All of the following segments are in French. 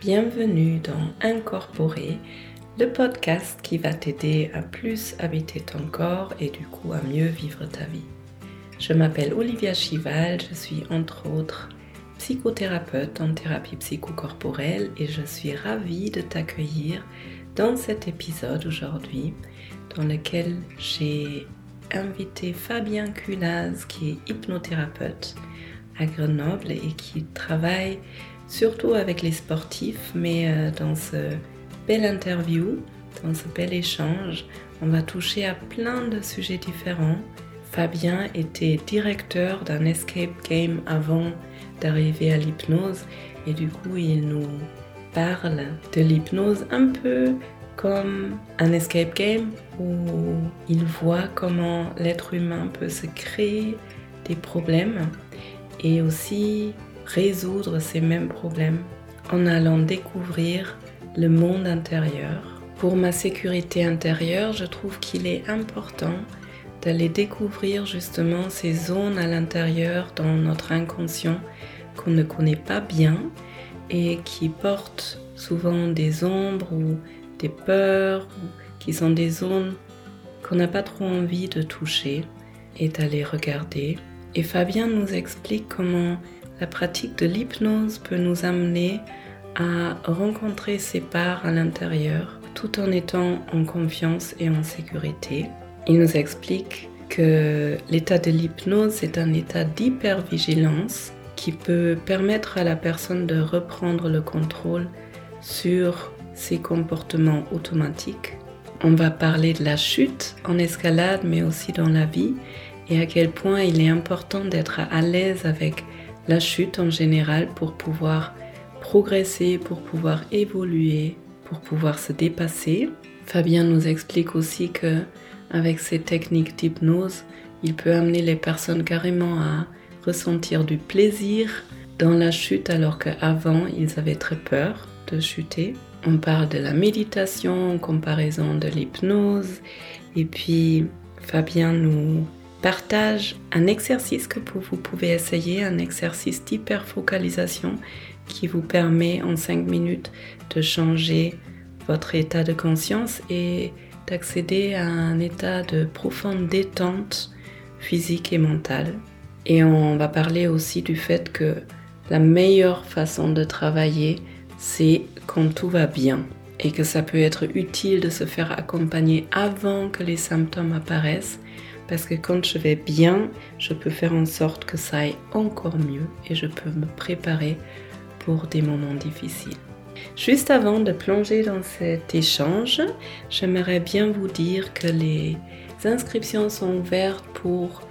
Bienvenue dans Incorporer, le podcast qui va t'aider à plus habiter ton corps et du coup à mieux vivre ta vie. Je m'appelle Olivia Chival, je suis entre autres psychothérapeute en thérapie psychocorporelle et je suis ravie de t'accueillir dans cet épisode aujourd'hui dans lequel j'ai invité Fabien Culaz qui est hypnothérapeute à Grenoble et qui travaille surtout avec les sportifs, mais euh, dans ce bel interview, dans ce bel échange, on va toucher à plein de sujets différents. Fabien était directeur d'un escape game avant d'arriver à l'hypnose et du coup il nous parle de l'hypnose un peu comme un escape game où il voit comment l'être humain peut se créer des problèmes et aussi résoudre ces mêmes problèmes en allant découvrir le monde intérieur. Pour ma sécurité intérieure, je trouve qu'il est important d'aller découvrir justement ces zones à l'intérieur dans notre inconscient qu'on ne connaît pas bien et qui portent souvent des ombres ou des peurs ou qui sont des zones qu'on n'a pas trop envie de toucher et d'aller regarder. Et Fabien nous explique comment la pratique de l'hypnose peut nous amener à rencontrer ces parts à l'intérieur tout en étant en confiance et en sécurité. Il nous explique que l'état de l'hypnose est un état d'hypervigilance qui peut permettre à la personne de reprendre le contrôle sur ses comportements automatiques. On va parler de la chute en escalade mais aussi dans la vie et à quel point il est important d'être à l'aise avec la chute en général pour pouvoir progresser, pour pouvoir évoluer, pour pouvoir se dépasser. Fabien nous explique aussi que avec ces techniques d'hypnose, il peut amener les personnes carrément à ressentir du plaisir dans la chute alors qu'avant ils avaient très peur de chuter. On parle de la méditation en comparaison de l'hypnose et puis Fabien nous partage un exercice que vous pouvez essayer, un exercice d'hyperfocalisation qui vous permet en 5 minutes de changer votre état de conscience et d'accéder à un état de profonde détente physique et mentale. Et on va parler aussi du fait que la meilleure façon de travailler, c'est quand tout va bien et que ça peut être utile de se faire accompagner avant que les symptômes apparaissent parce que quand je vais bien, je peux faire en sorte que ça aille encore mieux et je peux me préparer pour des moments difficiles. Juste avant de plonger dans cet échange, j'aimerais bien vous dire que les inscriptions sont ouvertes pour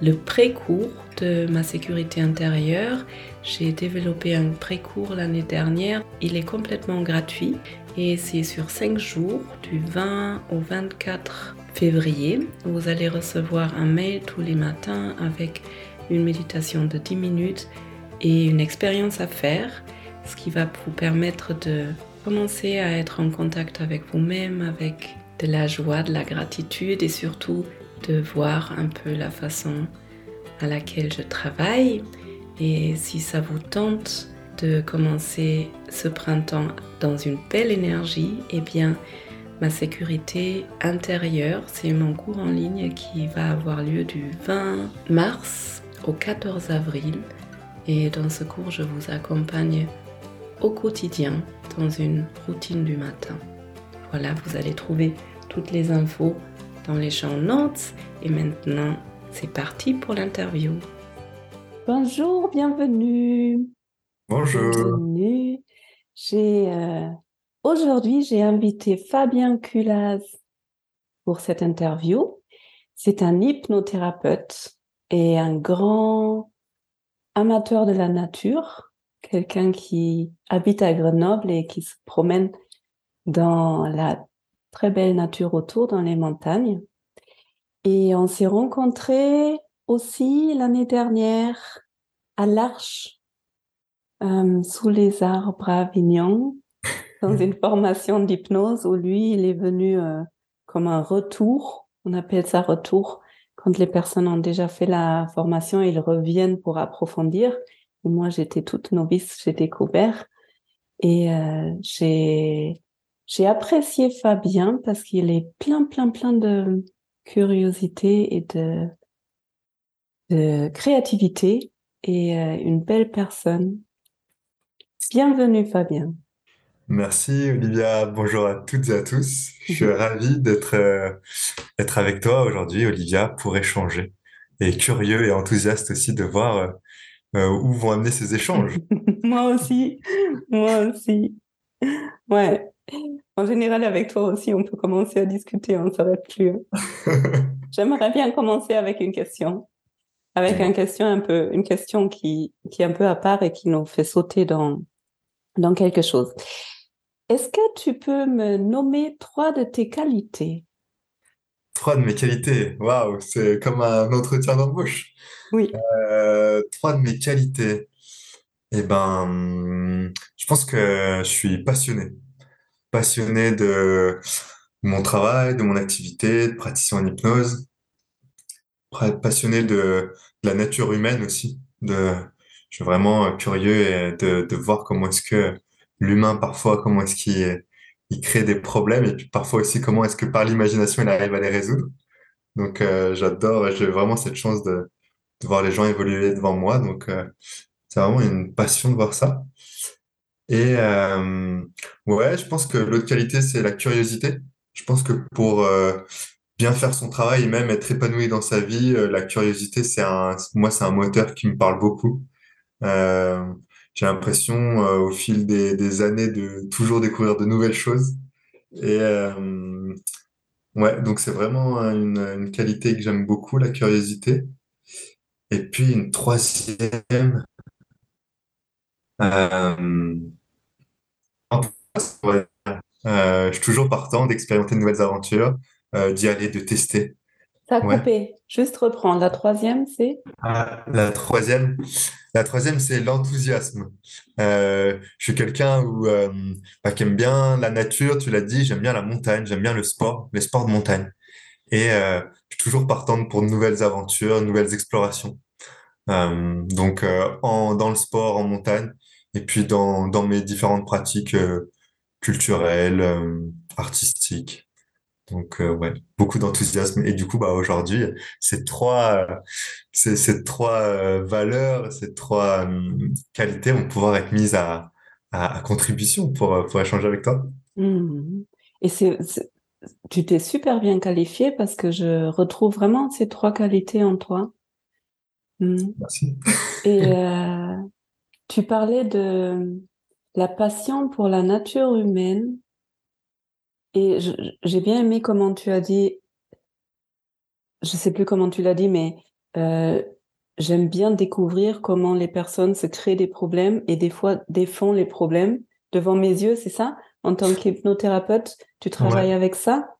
le pré-cours de ma sécurité intérieure. J'ai développé un pré-cours l'année dernière. Il est complètement gratuit et c'est sur 5 jours, du 20 au 24 février. Vous allez recevoir un mail tous les matins avec une méditation de 10 minutes et une expérience à faire, ce qui va vous permettre de commencer à être en contact avec vous-même, avec de la joie, de la gratitude et surtout de voir un peu la façon à laquelle je travaille. Et si ça vous tente de commencer ce printemps dans une belle énergie, eh bien, ma sécurité intérieure, c'est mon cours en ligne qui va avoir lieu du 20 mars au 14 avril. Et dans ce cours, je vous accompagne au quotidien dans une routine du matin. Voilà, vous allez trouver toutes les infos dans les champs notes. Et maintenant, c'est parti pour l'interview. Bonjour, bienvenue. Bonjour. Bienvenue. J'ai euh, aujourd'hui j'ai invité Fabien Culaz pour cette interview. C'est un hypnothérapeute et un grand amateur de la nature, quelqu'un qui habite à Grenoble et qui se promène dans la très belle nature autour, dans les montagnes. Et on s'est rencontrés aussi l'année dernière à l'Arche, euh, sous les arbres à Avignon, dans une formation d'hypnose où lui, il est venu euh, comme un retour. On appelle ça retour quand les personnes ont déjà fait la formation, ils reviennent pour approfondir. Et moi, j'étais toute novice, j'ai découvert. Et euh, j'ai j'ai apprécié Fabien parce qu'il est plein, plein, plein de curiosité et de, de créativité et euh, une belle personne. Bienvenue Fabien. Merci Olivia, bonjour à toutes et à tous. Je suis ravi d'être euh, être avec toi aujourd'hui Olivia pour échanger et curieux et enthousiaste aussi de voir euh, euh, où vont amener ces échanges. moi aussi, moi aussi. Ouais. En général, avec toi aussi, on peut commencer à discuter, on ne s'arrête plus. J'aimerais bien commencer avec une question. Avec une question un peu, une question qui, qui est un peu à part et qui nous fait sauter dans, dans quelque chose. Est-ce que tu peux me nommer trois de tes qualités? Trois de mes qualités. Waouh, c'est comme un entretien d'embauche. Oui. Euh, trois de mes qualités. Eh ben, je pense que je suis passionné. Passionné de mon travail, de mon activité, de praticien en hypnose. Passionné de, de la nature humaine aussi. De, je suis vraiment curieux de, de voir comment est-ce que l'humain parfois, comment est-ce qu'il il crée des problèmes et puis parfois aussi comment est-ce que par l'imagination il arrive à les résoudre. Donc euh, j'adore, j'ai vraiment cette chance de, de, voir les gens évoluer devant moi. Donc euh, c'est vraiment une passion de voir ça. Et euh, ouais, je pense que l'autre qualité c'est la curiosité. Je pense que pour euh, bien faire son travail et même être épanoui dans sa vie, euh, la curiosité c'est un, moi c'est un moteur qui me parle beaucoup. Euh, j'ai l'impression euh, au fil des, des, années de toujours découvrir de nouvelles choses. Et ouais, donc c'est vraiment une, une, qualité que j'aime beaucoup, la curiosité. Et puis une troisième, je suis toujours partant d'expérimenter de nouvelles aventures, euh, d'y aller, de tester. Ça a ouais. coupé. Juste reprendre. La troisième, c'est? Ah, La troisième, la troisième, c'est l'enthousiasme. Euh, je suis quelqu'un où, euh, bah, qui aime bien la nature, tu l'as dit, j'aime bien la montagne, j'aime bien le sport, les sports de montagne. Et euh, je suis toujours partante pour de nouvelles aventures, de nouvelles explorations. Donc, en, dans le sport, en montagne, et puis dans, dans mes différentes pratiques culturelles, artistiques. Donc euh, ouais, beaucoup d'enthousiasme et du coup bah aujourd'hui ces trois ces, ces trois euh, valeurs, ces trois euh, qualités vont pouvoir être mises à, à, à contribution pour pour échanger avec toi. Mmh. Et c'est tu t'es super bien qualifié parce que je retrouve vraiment ces trois qualités en toi. Mmh. Merci. Et tu parlais de la passion pour la nature humaine et j'ai bien aimé comment tu as dit, je sais plus comment tu l'as dit, mais euh, j'aime bien découvrir comment les personnes se créent des problèmes et des fois défont les problèmes devant mes yeux, c'est ça? En tant qu'hypnothérapeute, tu travailles ouais. avec ça?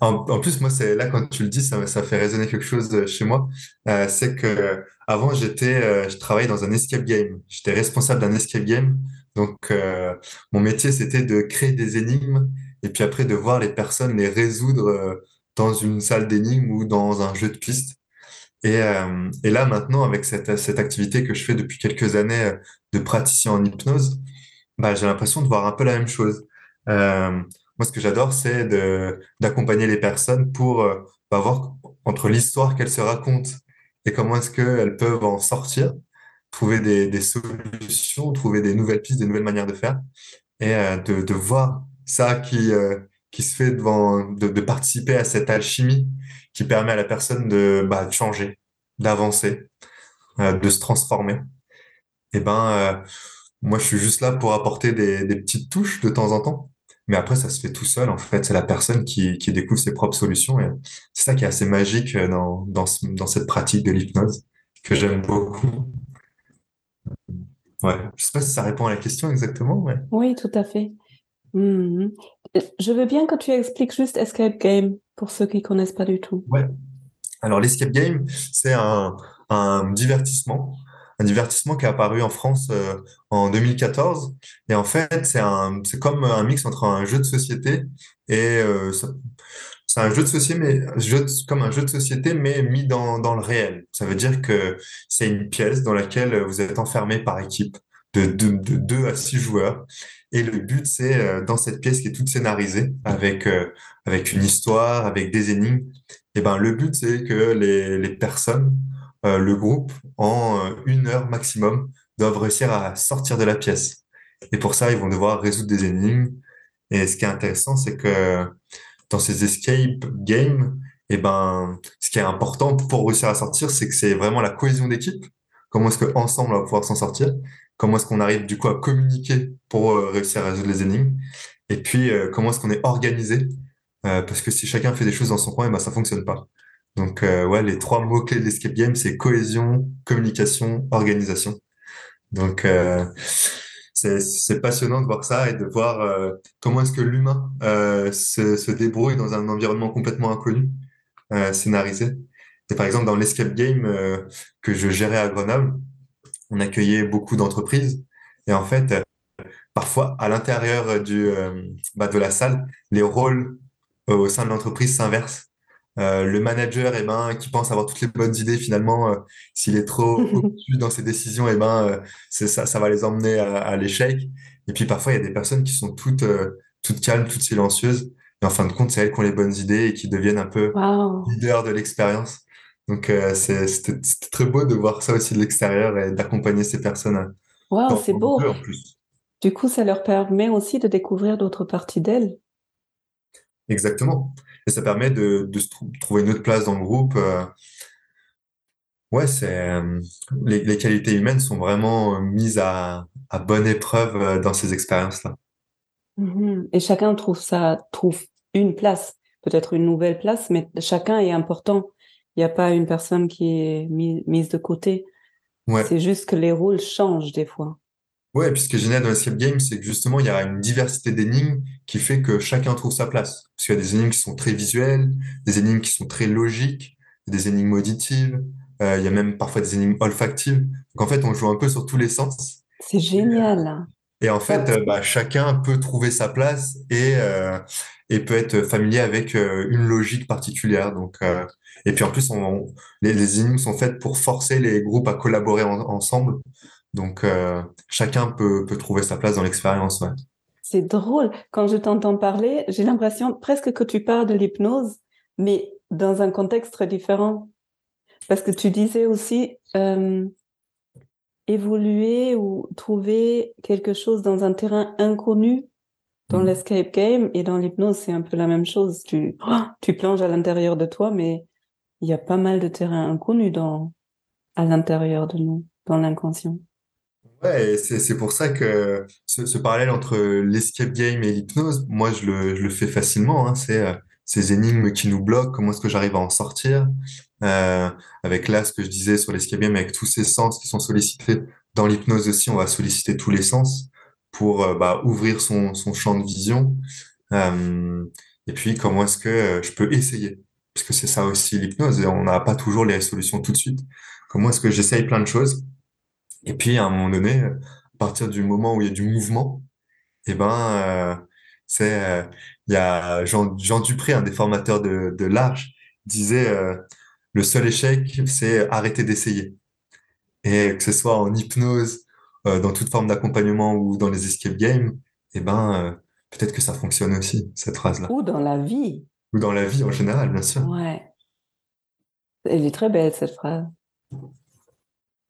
En, en, plus, moi, c'est là quand tu le dis, ça, ça fait résonner quelque chose chez moi. Euh, c'est que avant, j'étais, euh, je travaillais dans un escape game. J'étais responsable d'un escape game. Donc, euh, mon métier, c'était de créer des énigmes et puis après de voir les personnes les résoudre euh, dans une salle d'énigmes ou dans un jeu de piste. Et, euh, et là maintenant avec cette, cette activité que je fais depuis quelques années euh, de praticien en hypnose, bah, j'ai l'impression de voir un peu la même chose. Moi ce que j'adore c'est d'accompagner les personnes pour bah, voir entre l'histoire qu'elles se racontent et comment est-ce qu'elles peuvent en sortir, trouver des, solutions, trouver des nouvelles pistes, des nouvelles manières de faire et de voir ça qui, euh, qui se fait devant, de, de, participer à cette alchimie qui permet à la personne de, bah, de changer, d'avancer, euh, de se transformer. Et eh ben, euh, moi, je suis juste là pour apporter des, des, petites touches de temps en temps. Mais après, ça se fait tout seul. En fait, c'est la personne qui, qui découvre ses propres solutions. Et c'est ça qui est assez magique dans, dans, dans cette pratique de l'hypnose que j'aime beaucoup. Ouais. Je sais pas si ça répond à la question exactement. Ouais. Oui, tout à fait. Mmh. Je veux bien que tu expliques juste Escape Game pour ceux qui connaissent pas du tout. Ouais. Alors l'Escape Game, c'est un, divertissement, un divertissement qui est apparu en France euh, en 2014. Et en fait, c'est c'est comme un mix entre un jeu de société et euh, c'est un jeu de société, mais jeu comme un jeu de société, mais mis dans, dans le réel. Ça veut dire que c'est une pièce dans laquelle vous êtes enfermé par équipe de, de, de 2 à 6 joueurs. Et le but, c'est euh, dans cette pièce qui est toute scénarisée, avec, euh, avec une histoire, avec des énigmes, et ben, le but, c'est que les, les personnes, euh, le groupe, en une heure maximum, doivent réussir à sortir de la pièce. Et pour ça, ils vont devoir résoudre des énigmes. Et ce qui est intéressant, c'est que dans ces escape games, et ben, ce qui est important pour réussir à sortir, c'est que c'est vraiment la cohésion d'équipe. Comment est-ce qu'ensemble on va pouvoir s'en sortir? Comment est-ce qu'on arrive du coup à communiquer pour euh, réussir à résoudre les énigmes? Et puis, euh, comment est-ce qu'on est organisé? Euh, parce que si chacun fait des choses dans son coin, et ben, ça fonctionne pas. Donc, ouais, les trois mots-clés de l'escape game, c'est cohésion, communication, organisation. Donc, c'est, passionnant de voir ça et de voir euh, comment est-ce que l'humain euh, se, se débrouille dans un environnement complètement inconnu, euh, scénarisé. Et par exemple, dans l'escape game que je gérais à Grenoble, on accueillait beaucoup d'entreprises. Et en fait, euh, parfois, à l'intérieur du, euh, bah, de la salle, les rôles euh, au sein de l'entreprise s'inversent. Euh, le manager, eh ben, qui pense avoir toutes les bonnes idées, finalement, euh, s'il est trop obtus dans ses décisions, eh ben, euh, ça, ça va les emmener à, à l'échec. Et puis parfois, il y a des personnes qui sont toutes, toutes calmes, toutes silencieuses. Et en fin de compte, c'est elles qui ont les bonnes idées et qui deviennent un peu Wow. leaders de l'expérience. Donc, euh, c'était, très beau de voir ça aussi de l'extérieur et d'accompagner ces personnes Wow, dans c'est beau. en plus. Du coup, ça leur permet aussi de découvrir d'autres parties d'elles. Exactement. Et ça permet de, de se trouver une autre place dans le groupe. euh, Ouais, c'est euh, les, les qualités humaines sont vraiment euh, mises à, à bonne épreuve dans ces expériences-là. Mhm. Et chacun trouve ça, trouve une place, peut-être une nouvelle place, mais chacun est important. Il n'y a pas une personne qui est mi- mise de côté. Ouais, C'est juste que les rôles changent des fois. ouais. Puis ce qui est génial dans l'escape game, c'est que justement il y a une diversité d'énigmes qui fait que chacun trouve sa place. Parce qu'il y a des énigmes qui sont très visuelles, des énigmes qui sont très logiques, des énigmes auditives. euh, il y a même parfois des énigmes olfactives. Donc en fait, on joue un peu sur tous les sens. C'est génial. Et en fait, euh, bah, chacun peut trouver sa place et, euh, et peut être familier avec euh, une logique particulière. Donc, euh, et puis en plus, on, les, les énigmes sont faites pour forcer les groupes à collaborer en- ensemble. Donc, euh, chacun peut, peut trouver sa place dans l'expérience. Ouais. C'est drôle. Quand je t'entends parler, j'ai l'impression presque que tu parles de l'hypnose, mais dans un contexte très différent. Parce que tu disais aussi euh, évoluer ou trouver quelque chose dans un terrain inconnu dans Mm. l'escape game et dans l'hypnose, c'est un peu la même chose. Tu, oh, tu plonges à l'intérieur de toi, mais il y a pas mal de terrains inconnus dans, à l'intérieur de nous, dans l'inconscient. Ouais, c'est pour ça que ce, ce parallèle entre l'escape game et l'hypnose, moi, je le, je le fais facilement. Hein, c'est euh, ces énigmes qui nous bloquent, comment est-ce que j'arrive à en sortir? Euh, avec là, ce que je disais sur l'escape game, avec tous ces sens qui sont sollicités. Dans l'hypnose aussi, on va solliciter tous les sens pour euh, bah, ouvrir son, son champ de vision. Euh, et puis, comment est-ce que euh, je peux essayer? Parce que c'est ça aussi l'hypnose, on n'a pas toujours les solutions tout de suite. Comment est-ce que j'essaye plein de choses? Et puis, à un moment donné, à partir du moment où il y a du mouvement, eh ben, euh, c'est, il y a Jean, Jean Dupré, un des formateurs de, de l'Arche, disait, euh, le seul échec, c'est arrêter d'essayer. Et que ce soit en hypnose, euh, dans toute forme d'accompagnement ou dans les escape games, eh ben, euh, peut-être que ça fonctionne aussi, cette phrase-là. Ou dans la vie. Ou dans la vie en général, bien sûr. Ouais. Elle est très belle, cette phrase.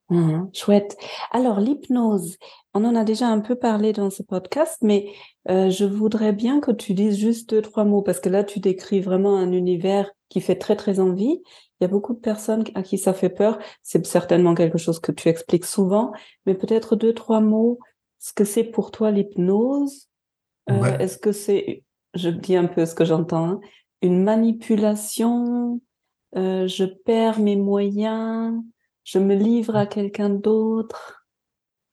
Mhm, chouette. Alors, l'hypnose, on en a déjà un peu parlé dans ce podcast, mais euh, je voudrais bien que tu dises juste deux, trois mots, parce que là, tu décris vraiment un univers qui fait très, très envie. Il y a beaucoup de personnes à qui ça fait peur. C'est certainement quelque chose que tu expliques souvent, mais peut-être deux, trois mots, ce que c'est pour toi l'hypnose? Euh, Ouais. est-ce que c'est, je dis un peu ce que j'entends, hein, une manipulation? Euh, je perds mes moyens? Je me livre à quelqu'un d'autre,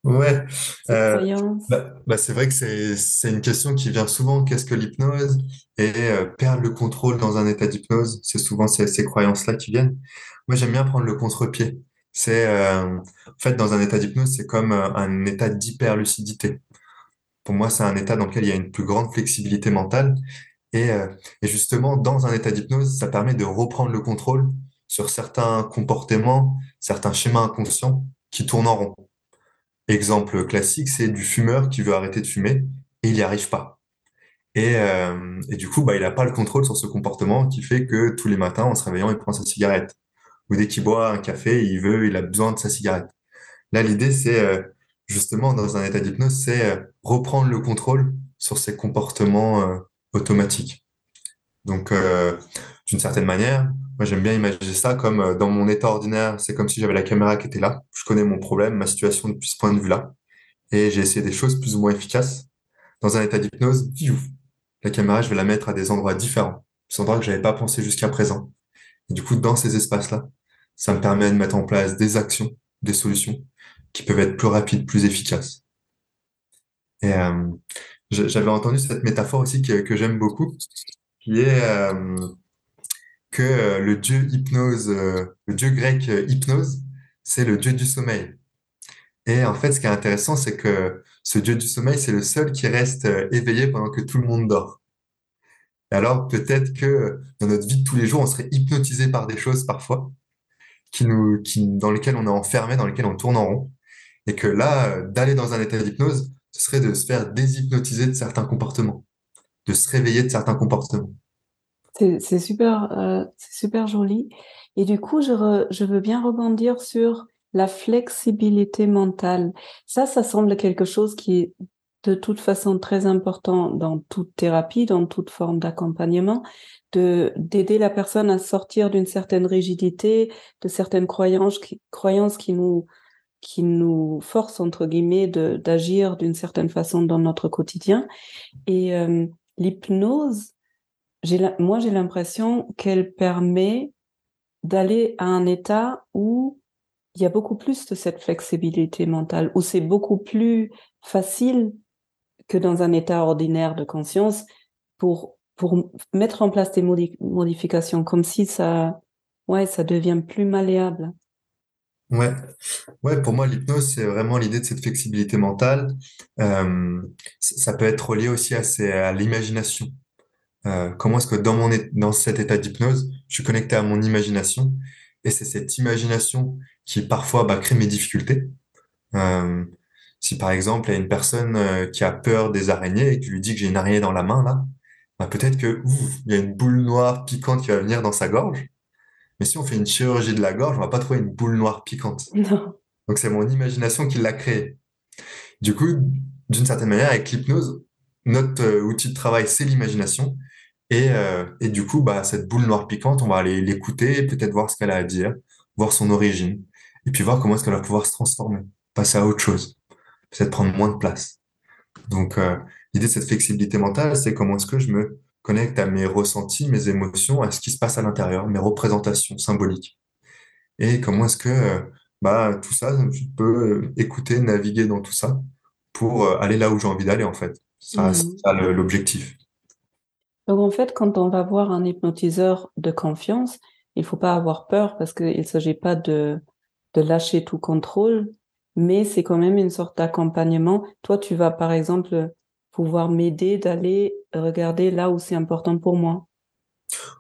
Ouais. Euh. Bah, bah, c'est vrai que c'est c'est une question qui vient souvent. Qu'est-ce que l'hypnose? Et euh, perdre le contrôle dans un état d'hypnose, c'est souvent ces, ces croyances-là qui viennent. Moi, j'aime bien prendre le contre-pied. C'est euh, en fait dans un état d'hypnose, c'est comme un état d'hyperlucidité. Pour moi, c'est un état dans lequel il y a une plus grande flexibilité mentale. Et, et justement, dans un état d'hypnose, ça permet de reprendre le contrôle sur certains comportements, certains schémas inconscients qui tournent en rond. exemple classique, c'est du fumeur qui veut arrêter de fumer et il n'y arrive pas. Et, euh, et du coup, bah, il n'a pas le contrôle sur ce comportement qui fait que tous les matins, en se réveillant, il prend sa cigarette. Ou dès qu'il boit un café, il veut, il a besoin de sa cigarette. Là, l'idée, c'est euh, justement, dans un état d'hypnose, c'est euh, reprendre le contrôle sur ces comportements automatiques. Donc, d'une certaine manière, moi, j'aime bien imaginer ça comme euh, dans mon état ordinaire, c'est comme si j'avais la caméra qui était là. Je connais mon problème, ma situation depuis ce point de vue-là. Et j'ai essayé des choses plus ou moins efficaces. Dans un état d'hypnose, la caméra, je vais la mettre à des endroits différents, des endroits que j'avais pas pensé jusqu'à présent. Et du coup, dans ces espaces-là, ça me permet de mettre en place des actions, des solutions qui peuvent être plus rapides, plus efficaces. Et euh, j'avais entendu cette métaphore aussi que, que j'aime beaucoup, qui est euh, que euh, le dieu hypnose, euh, le dieu grec euh, hypnose, c'est le dieu du sommeil. Et en fait, ce qui est intéressant, c'est que ce dieu du sommeil, c'est le seul qui reste éveillé pendant que tout le monde dort. Alors, peut-être que dans notre vie de tous les jours, on serait hypnotisé par des choses parfois, qui nous, qui, dans lesquelles on est enfermé, dans lesquelles on tourne en rond. Et que là, d'aller dans un état d'hypnose, ce serait de se faire déshypnotiser de certains comportements, de se réveiller de certains comportements. C'est super, euh, super joli. Et du coup, je, re- je veux bien rebondir sur la flexibilité mentale. Ça, ça semble quelque chose qui est de toute façon très important dans toute thérapie, dans toute forme d'accompagnement, de d'aider la personne à sortir d'une certaine rigidité, de certaines croyances qui, croyances qui nous qui nous forcent entre guillemets d'agir d'une certaine façon dans notre quotidien. Et euh, l'hypnose moi, j'ai l'impression qu'elle permet d'aller à un état où il y a beaucoup plus de cette flexibilité mentale, où c'est beaucoup plus facile que dans un état ordinaire de conscience pour, pour mettre en place des modi- modifications, comme si ça, ouais, ça devient plus malléable. Ouais, ouais, pour moi, l'hypnose, c'est vraiment l'idée de cette flexibilité mentale. Euh, ça peut être relié aussi à l'imagination. Euh, comment est-ce que dans mon, dans cet état d'hypnose, je suis connecté à mon imagination et c'est cette imagination qui parfois bah, crée mes difficultés. Euh, si par exemple, il y a une personne euh, qui a peur des araignées et qui lui dit que j'ai une araignée dans la main là, bah, peut-être que ouf, il y a une boule noire piquante qui va venir dans sa gorge. Mais si on fait une chirurgie de la gorge, on va pas trouver une boule noire piquante. Non. Donc c'est mon imagination qui l'a créée. Du coup, d'une certaine manière, avec l'hypnose, notre euh, outil de travail, c'est l'imagination. Et, euh, et du coup, bah, cette boule noire piquante, on va aller l'écouter, peut-être voir ce qu'elle a à dire, voir son origine, et puis voir comment est-ce qu'elle va pouvoir se transformer, passer à autre chose, peut-être prendre moins de place. Donc, euh, l'idée de cette flexibilité mentale, c'est comment est-ce que je me connecte à mes ressentis, mes émotions, à ce qui se passe à l'intérieur, mes représentations symboliques. Et comment est-ce que euh, bah, tout ça, je peux écouter, naviguer dans tout ça pour aller là où j'ai envie d'aller, en fait. Ça, c'est ça le- l'objectif. Donc en fait, quand on va voir un hypnotiseur de confiance, il faut pas avoir peur parce qu'il ne s'agit pas de, de lâcher tout contrôle, mais c'est quand même une sorte d'accompagnement. Toi, tu vas par exemple pouvoir m'aider d'aller regarder là où c'est important pour moi.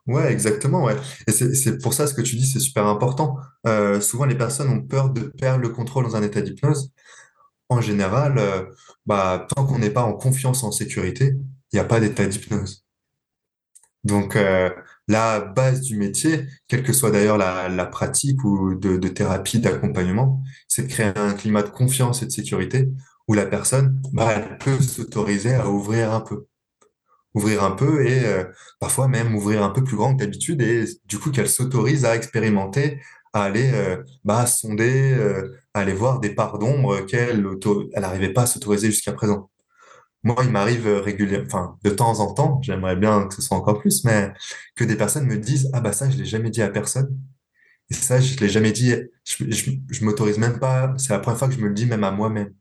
Ouais, exactement, ouais. Et c'est pour ça ce que tu dis, c'est super important. Euh, souvent, les personnes ont peur de perdre le contrôle dans un état d'hypnose. En général, euh, bah, tant qu'on n'est pas en confiance, en sécurité, il n'y a pas d'état d'hypnose. Donc, euh, la base du métier, quelle que soit d'ailleurs la, pratique ou de, thérapie, d'accompagnement, c'est de créer un climat de confiance et de sécurité où la personne, bah, elle peut s'autoriser à ouvrir un peu ouvrir un peu et euh, parfois même ouvrir un peu plus grand que d'habitude et du coup qu'elle s'autorise à expérimenter, à aller euh, bah, sonder, à aller voir des parts d'ombre qu'elle n'arrivait pas à s'autoriser jusqu'à présent. Moi, il m'arrive régulièrement, enfin de temps en temps, j'aimerais bien que ce soit encore plus, mais que des personnes me disent ah bah ça je l'ai jamais dit à personne et ça je l'ai jamais dit, je, je, je m'autorise même pas, c'est la première fois que je me le dis même à moi-même.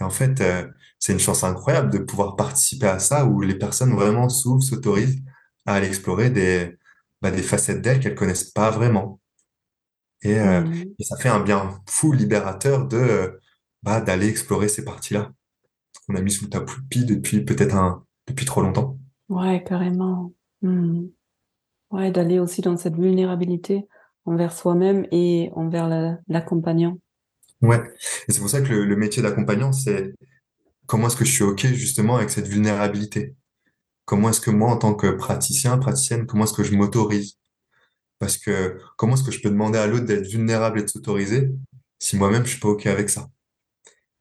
Et en fait, euh, c'est une chance incroyable de pouvoir participer à ça où les personnes vraiment s'ouvrent, s'autorisent à aller explorer des, bah, des facettes d'elles qu'elles connaissent pas vraiment. Et, euh, Mhm. et ça fait un bien fou libérateur de, euh, bah, d'aller explorer ces parties-là qu'on a mis sous le tapis depuis peut-être un, depuis trop longtemps. Ouais, carrément. Mhm. Ouais, d'aller aussi dans cette vulnérabilité envers soi-même et envers la- l'accompagnant. Ouais. Et c'est pour ça que le, le métier d'accompagnant, c'est comment est-ce que je suis OK justement avec cette vulnérabilité? Comment est-ce que moi, en tant que praticien, praticienne, comment est-ce que je m'autorise? Parce que comment est-ce que je peux demander à l'autre d'être vulnérable et de s'autoriser si moi-même je suis pas OK avec ça?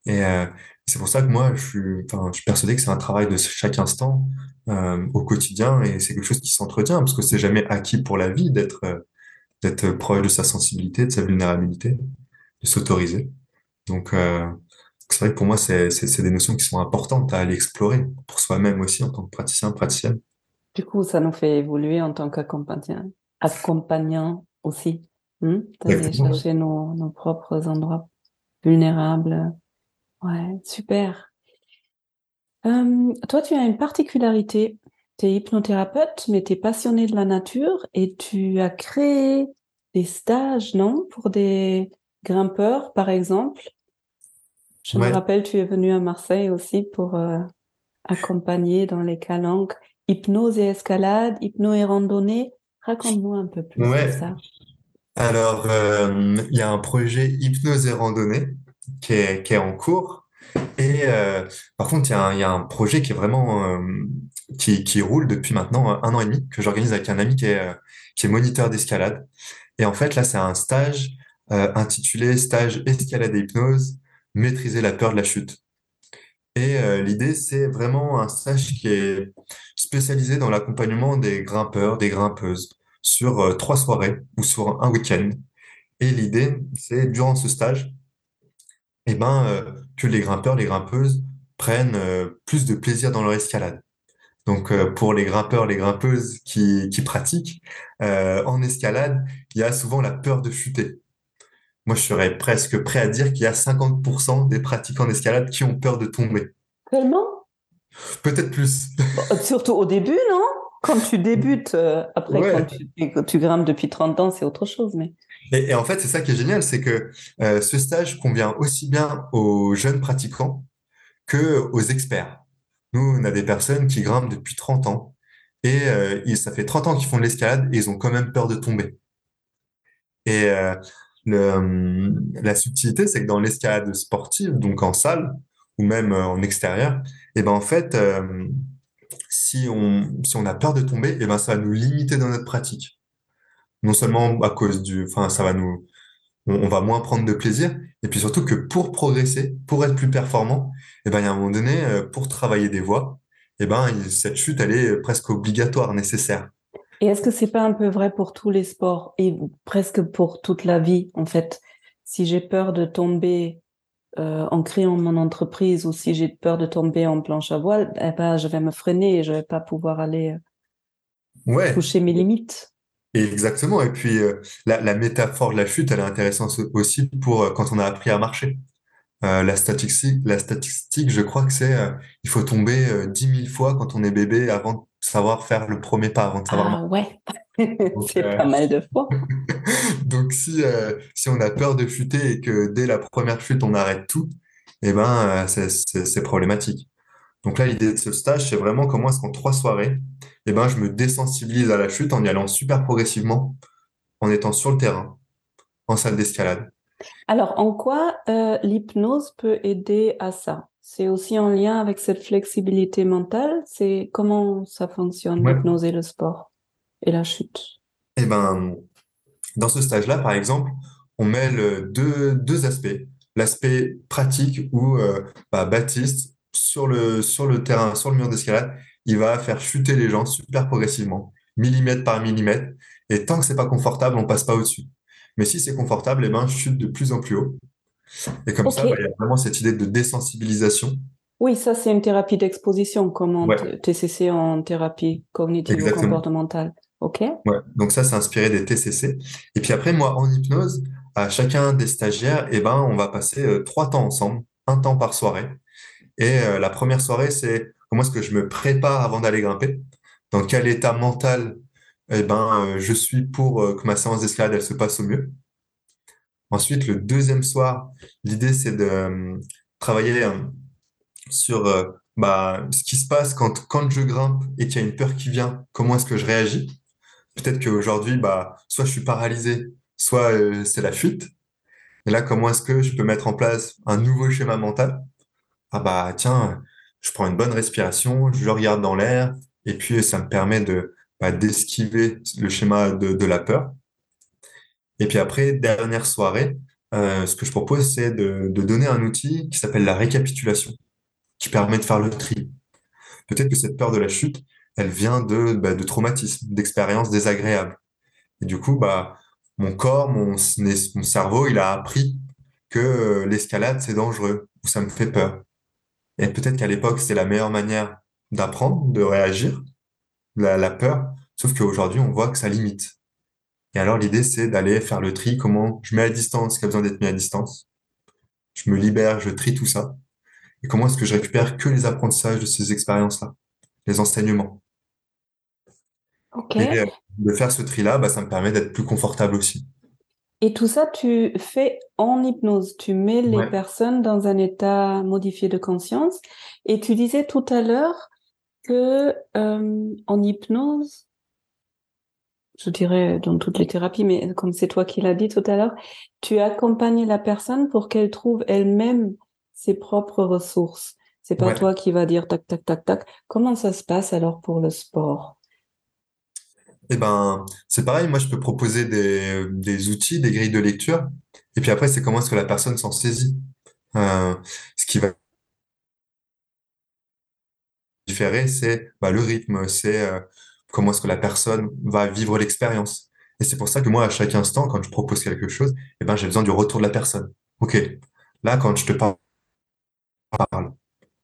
Et euh, c'est pour ça que moi, je suis, enfin, je suis persuadé que c'est un travail de chaque instant, euh, au quotidien, et c'est quelque chose qui s'entretient, parce que c'est jamais acquis pour la vie d'être euh, d'être proche de sa sensibilité, de sa vulnérabilité, de s'autoriser. Donc, euh, c'est vrai que pour moi, c'est c'est c'est des notions qui sont importantes à aller explorer pour soi-même aussi en tant que praticien, praticienne. Du coup, ça nous fait évoluer en tant qu'accompagnant, accompagnant aussi, hein, d'aller chercher nos, nos propres endroits vulnérables. Ouais, super. Euh, toi, tu as une particularité. Tu es hypnothérapeute, mais tu es passionné de la nature et tu as créé des stages, non? Pour des grimpeurs, par exemple? Je me rappelle, tu es venu à Marseille aussi pour euh, accompagner dans les calanques hypnose et escalade, hypno et randonnée. Raconte-moi un peu plus de ça. Alors, euh, il y a un projet hypnose et randonnée qui est, en cours. Et euh, par contre, il y a un, projet qui est vraiment euh, qui, roule depuis maintenant un an et demi que j'organise avec un ami qui est, qui est moniteur d'escalade. Et en fait, là, c'est un stage euh, intitulé Stage escalade et hypnose, maîtriser la peur de la chute. Et l'idée, c'est vraiment un stage qui est spécialisé dans l'accompagnement des grimpeurs, des grimpeuses sur trois soirées ou sur un week-end. Et l'idée, c'est durant ce stage, eh ben, euh, que les grimpeurs, les grimpeuses prennent euh, plus de plaisir dans leur escalade. Donc, euh, pour les grimpeurs, les grimpeuses qui, qui pratiquent, euh, en escalade, il y a souvent la peur de chuter. Moi, je serais presque prêt à dire qu'il y a 50% des pratiquants d'escalade qui ont peur de tomber. Tellement? Peut-être plus. Bon, surtout au début, non? Quand tu débutes, euh, après, quand tu, quand tu grimpes depuis 30 ans, c'est autre chose, mais. Et, en fait, c'est ça qui est génial, c'est que euh, ce stage convient aussi bien aux jeunes pratiquants que aux experts. Nous, on a des personnes qui grimpent depuis 30 ans et euh, ça fait 30 ans qu'ils font de l'escalade et ils ont quand même peur de tomber. Et euh, la subtilité, c'est que dans l'escalade sportive, donc en salle ou même en extérieur, et ben en fait, si on si on a peur de tomber, et ben ça va nous limiter dans notre pratique. Non seulement à cause du, enfin ça va nous, on, on va moins prendre de plaisir, et puis surtout que pour progresser, pour être plus performant, et ben il y a un moment donné, euh, pour travailler des voix, et ben il- cette chute elle est presque obligatoire, nécessaire. Et est-ce que c'est pas un peu vrai pour tous les sports et presque pour toute la vie, en fait? Si j'ai peur de tomber euh, en créant mon entreprise ou si j'ai peur de tomber en planche à voile, eh ben, je vais me freiner et je vais pas pouvoir aller euh, Ouais. toucher mes limites. Exactement. Et puis, euh, la, la métaphore de la chute, elle est intéressante aussi pour euh, quand on a appris à marcher. Euh, la statistique, la statistique, je crois que c'est, il faut tomber 10 000 fois quand on est bébé avant de savoir faire le premier pas, avant de savoir Ah ouais, c'est pas mal de fois. donc si, si on a peur de chuter et que dès la première chute, on arrête tout, eh ben, c'est problématique. Donc là, l'idée de ce stage, c'est vraiment comment est-ce qu'en trois soirées, eh ben, je me désensibilise à la chute en y allant super progressivement, en étant sur le terrain, en salle d'escalade. Alors, en quoi euh, l'hypnose peut aider à ça? C'est aussi en lien avec cette flexibilité mentale? C'est comment ça fonctionne, Ouais. l'hypnose et le sport et la chute? Eh ben, dans ce stage-là, par exemple, on mêle deux, deux aspects. L'aspect pratique où euh, bah, Baptiste, sur le, sur le terrain, sur le mur d'escalade, il va faire chuter les gens super progressivement, millimètre par millimètre. Et tant que c'est pas confortable, on passe pas au-dessus. Mais si c'est confortable, eh ben, je chute de plus en plus haut. Et comme ça, bah, il y a vraiment cette idée de désensibilisation. Oui, ça, c'est une thérapie d'exposition, comme en Ouais. TCC en thérapie cognitive ou Exactement. comportementale. OK? Ouais, donc ça, c'est inspiré des TCC. Et puis après, moi, en hypnose, à chacun des stagiaires, eh ben, on va passer euh, trois temps ensemble, un temps par soirée. Et euh, la première soirée, c'est comment est-ce que je me prépare avant d'aller grimper? Dans quel état mental, eh ben, euh, je suis pour euh, que ma séance d'escalade, elle se passe au mieux? Ensuite, le deuxième soir, l'idée, c'est de euh, travailler sur bah, ce qui se passe quand, quand je grimpe et qu'il y a une peur qui vient, comment est-ce que je réagis? Peut-être qu'aujourd'hui, bah, soit je suis paralysé, soit c'est la fuite. Et là, comment est-ce que je peux mettre en place un nouveau schéma mental? Ah bah tiens, je prends une bonne respiration, je regarde dans l'air, et puis ça me permet de bah, d'esquiver le schéma de, la peur. Et puis après, dernière soirée, euh, ce que je propose, c'est de, de donner un outil qui s'appelle la récapitulation, qui permet de faire le tri. Peut-être que cette peur de la chute, elle vient de, bah, de traumatismes, d'expériences désagréables. Et du coup, bah, mon corps, mon, mon cerveau, il a appris que euh, l'escalade, c'est dangereux, ou ça me fait peur. Et peut-être qu'à l'époque, c'était la meilleure manière d'apprendre, de réagir, la, la peur, sauf qu'aujourd'hui, on voit que ça limite. Et alors, l'idée, c'est d'aller faire le tri, comment je mets à distance ce qui a besoin d'être mis à distance. Je me libère, je trie tout ça. Et comment est-ce que je récupère que les apprentissages de ces expériences-là, les enseignements. Et euh, de faire ce tri-là, bah, ça me permet d'être plus confortable aussi. Et tout ça, tu fais en hypnose. Tu mets les Ouais, personnes dans un état modifié de conscience. Et tu disais tout à l'heure que euh, en hypnose, je dirais dans toutes les thérapies, mais comme c'est toi qui l'as dit tout à l'heure, tu accompagnes la personne pour qu'elle trouve elle-même ses propres ressources. C'est pas ouais. toi qui va dire tac, tac, tac, tac. Comment ça se passe alors pour le sport? Eh ben, c'est pareil, moi je peux proposer des, des outils, des grilles de lecture, et puis après c'est comment est-ce que la personne s'en saisit. Euh, ce qui va différer, c'est bah, le rythme, c'est euh, comment est-ce que la personne va vivre l'expérience. Et c'est pour ça que moi, à chaque instant, quand je propose quelque chose, eh ben, j'ai besoin du retour de la personne. Ok, là, quand je te parle,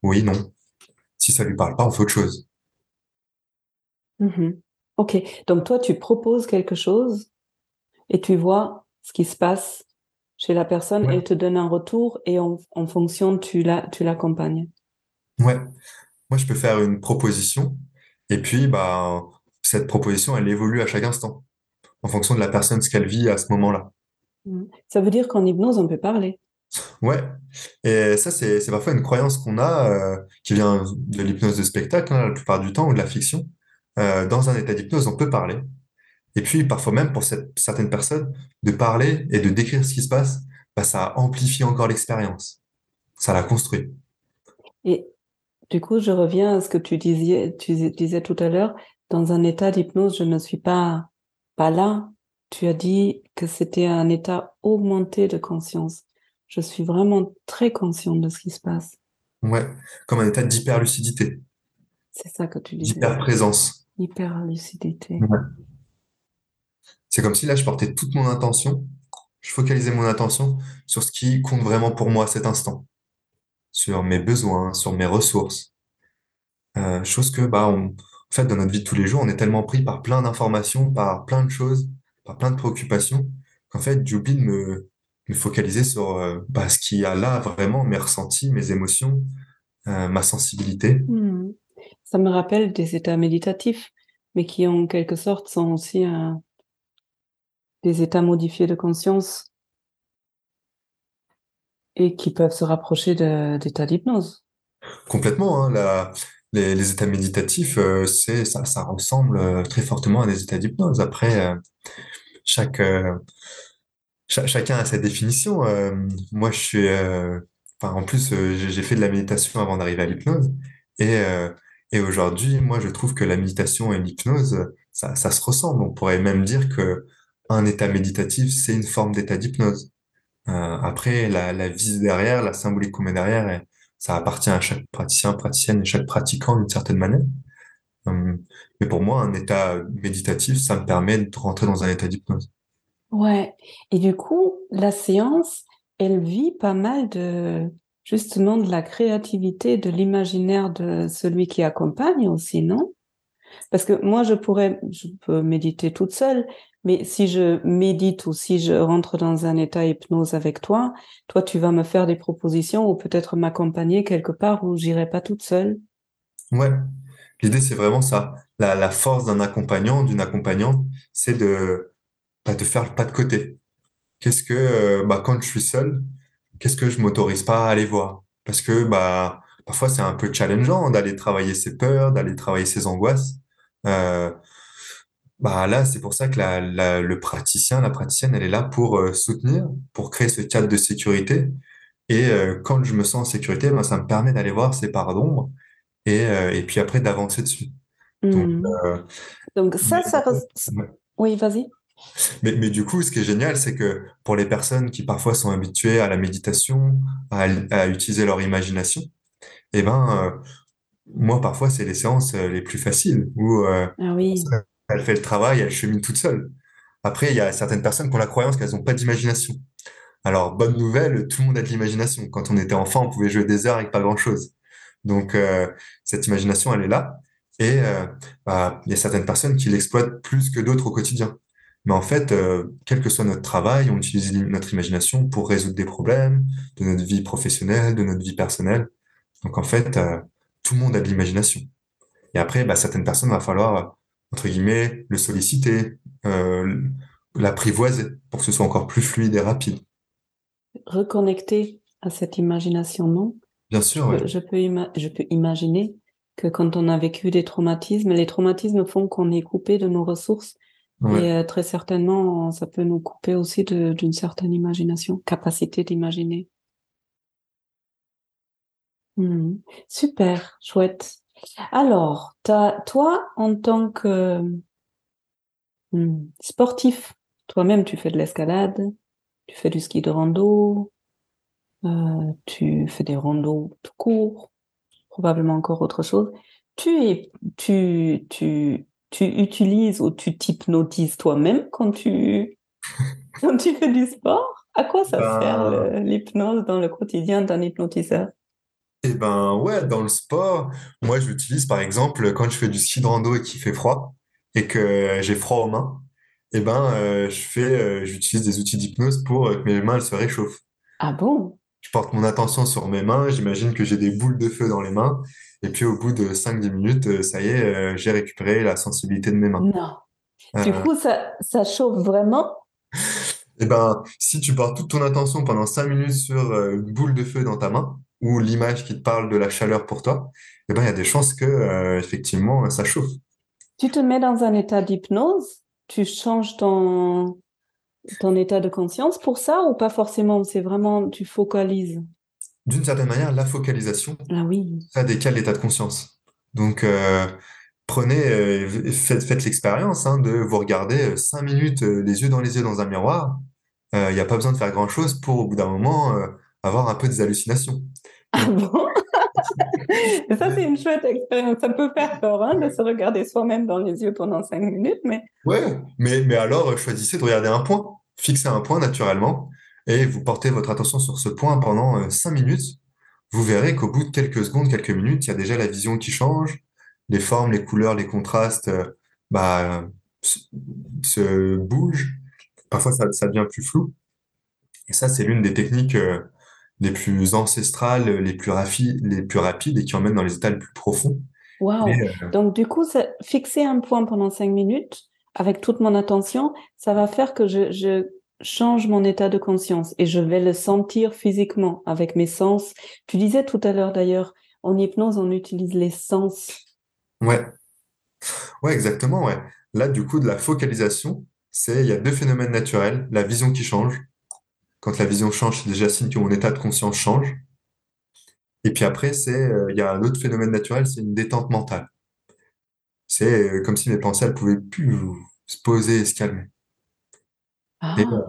oui, non. Si ça lui parle pas, on fait autre chose. Mhm. Ok, donc toi, tu proposes quelque chose et tu vois ce qui se passe chez la personne et elle te donne un retour et en, en fonction, tu la, tu l'accompagnes. ouais. Moi, je peux faire une proposition, et puis bah, cette proposition, elle évolue à chaque instant, en fonction de la personne, ce qu'elle vit à ce moment-là. Mhm. Ça veut dire qu'en hypnose, on peut parler. Ouais, et ça, c'est, c'est parfois une croyance qu'on a, euh, qui vient de l'hypnose de spectacle, hein, la plupart du temps, ou de la fiction. Euh, dans un état d'hypnose, on peut parler. Et puis, parfois même, pour cette- certaines personnes, de parler et de décrire ce qui se passe, bah, ça amplifie encore l'expérience. Ça la construit. Et du coup, je reviens à ce que tu disais, tu disais tout à l'heure. Dans un état d'hypnose, je ne suis pas, pas là. Tu as dit que c'était un état augmenté de conscience. Je suis vraiment très consciente de ce qui se passe. Ouais, comme un état d'hyperlucidité, C'est ça que tu disais. d'hyperprésence. Hyper-lucidité. Ouais. C'est comme si là, je portais toute mon attention, je focalisais mon attention sur ce qui compte vraiment pour moi à cet instant, sur mes besoins, sur mes ressources. Euh, chose que, bah, on, en fait, dans notre vie de tous les jours, on est tellement pris par plein d'informations, par plein de choses, par plein de préoccupations, qu'en fait, j'oublie de me, me focaliser sur euh, bah, ce qu'il y a là vraiment, mes ressentis, mes émotions, euh, ma sensibilité. Hmm. Ça me rappelle des états méditatifs, mais qui en quelque sorte sont aussi un- des états modifiés de conscience et qui peuvent se rapprocher d'états d'hypnose. Complètement, hein, les, états méditatifs, euh, ça, ressemble euh, très fortement à des états d'hypnose. Après, euh, euh, chacun a sa définition. Euh, moi, je suis, euh, en plus, euh, j'ai fait de la méditation avant d'arriver à l'hypnose. Et, euh, et aujourd'hui, moi, je trouve que la méditation et l'hypnose, ça, ça se ressemble. On pourrait même dire que un état méditatif, c'est une forme d'état d'hypnose. Euh, après, la, la vie derrière, la symbolique qu'on met derrière, ça appartient à chaque praticien, praticienne et chaque pratiquant d'une certaine manière. Euh, mais pour moi, un état méditatif, ça me permet de rentrer dans un état d'hypnose. Ouais. Et du coup, la séance, elle vit pas mal de, justement, de la créativité, de l'imaginaire de celui qui accompagne aussi, non? Parce que moi, je pourrais, je peux méditer toute seule, mais si je médite ou si je rentre dans un état hypnose avec toi, toi, tu vas me faire des propositions ou peut-être m'accompagner quelque part où j'irai pas toute seule. Ouais, l'idée, c'est vraiment ça. La, force d'un accompagnant, d'une accompagnante, c'est de, bah, de faire le pas de côté. Qu'est-ce que, euh, bah, quand je suis seul, qu'est-ce que je m'autorise pas à aller voir? Parce que, bah, parfois, c'est un peu challengeant d'aller travailler ses peurs, d'aller travailler ses angoisses. Euh, Bah là, c'est pour ça que la, la- le praticien, la praticienne, elle est là pour euh, soutenir, pour créer ce cadre de sécurité. Et euh, quand je me sens en sécurité, ben, ça me permet d'aller voir ces parts d'ombre et, et puis après d'avancer dessus. Donc, Donc ça, ça... res- ouais. Oui, vas-y. Mais, mais du coup, ce qui est génial, c'est que pour les personnes qui parfois sont habituées à la méditation, à, à utiliser leur imagination, eh ben, euh, moi, parfois, c'est les séances euh, les plus faciles où euh, Ah oui. elle fait le travail, elle chemine toute seule. Après, il y a certaines personnes qui ont la croyance qu'elles n'ont pas d'imagination. Alors, bonne nouvelle, tout le monde a de l'imagination. Quand on était enfant, on pouvait jouer des heures avec pas grand-chose. Donc, euh, cette imagination, elle est là. Et bah, il y a certaines personnes qui l'exploitent plus que d'autres au quotidien. Mais en fait, euh, quel que soit notre travail, on utilise notre imagination pour résoudre des problèmes de notre vie professionnelle, de notre vie personnelle. Donc, en fait, euh, tout le monde a de l'imagination. Et après, bah, certaines personnes, va falloir, entre guillemets, le solliciter, euh, l'apprivoiser pour que ce soit encore plus fluide et rapide. Reconnecter à cette imagination, non? Bien sûr, oui. peux, je peux imaginer que quand on a vécu des traumatismes, les traumatismes font qu'on est coupé de nos ressources Et euh, très certainement, ça peut nous couper aussi d'une certaine imagination, capacité d'imaginer. Hmm. Super, chouette. Alors, toi, en tant que hmm, sportif, toi-même, tu fais de l'escalade, tu fais du ski de rando, euh, tu fais des randos tout court, probablement encore autre chose. Tu es, tu, tu, tu utilises ou tu t'hypnotises toi-même quand tu, quand tu fais du sport? À quoi ça sert Ben, le- l'hypnose dans le quotidien d'un hypnotiseur? eh ben, ouais, dans le sport, moi, je l'utilise, par exemple, quand je fais du ski de rando et qu'il fait froid et que j'ai froid aux mains, eh ben, euh, je fais, euh, j'utilise des outils d'hypnose pour euh, que mes mains elles se réchauffent. Ah bon? Je porte mon attention sur mes mains, j'imagine que j'ai des boules de feu dans les mains, et puis au bout de cinq dix minutes, euh, ça y est, euh, j'ai récupéré la sensibilité de mes mains. Non. Du Euh, coup, ça, ça chauffe vraiment? Eh ben, si tu portes toute ton attention pendant 5 minutes sur une boule de feu dans ta main, ou l'image qui te parle de la chaleur pour toi, eh ben, il y a des chances que, euh, effectivement, ça chauffe. Tu te mets dans un état d'hypnose? Tu changes ton, ton état de conscience pour ça ou pas forcément? C'est vraiment, tu focalises? D'une certaine manière, la focalisation, Ah oui. ça décale l'état de conscience. Donc, euh, prenez, euh, faites, faites l'expérience hein, de vous regarder euh, 5 minutes euh, les yeux dans les yeux dans un miroir. Il n'y a pas besoin de faire grand-chose pour, au bout d'un moment, avoir un peu des hallucinations. Ah bon? Ça, c'est une chouette expérience. Ça peut faire peur, hein, de se regarder soi-même dans les yeux pendant cinq minutes, mais Ouais, mais, alors choisissez de regarder un point. Fixez un point naturellement et vous portez votre attention sur ce point pendant euh, cinq minutes. Vous verrez qu'au bout de quelques secondes, quelques minutes, il y a déjà la vision qui change, les formes, les couleurs, les contrastes euh, bah, se, bougent. Parfois, ça, ça devient plus flou. Et ça, c'est l'une des techniques euh, les plus ancestrales, les plus rafi- les plus rapides et qui emmènent dans les états les plus profonds. Mais waouh. euh, Donc, du coup, ça- fixer un point pendant cinq minutes avec toute mon attention, ça va faire que je, je change mon état de conscience et je vais le sentir physiquement avec mes sens. Tu disais tout à l'heure d'ailleurs, en hypnose, on utilise les sens. ouais, ouais, exactement, ouais. Là, du coup, de la focalisation, c'est, il y a deux phénomènes naturels. La vision qui change. Quand la vision change, c'est déjà signe que mon état de conscience change. Et puis après, c'est, euh, il y a un autre phénomène naturel, c'est une détente mentale. C'est euh, comme si mes pensées, elles pouvaient plus se poser et se calmer. Et Ah, euh,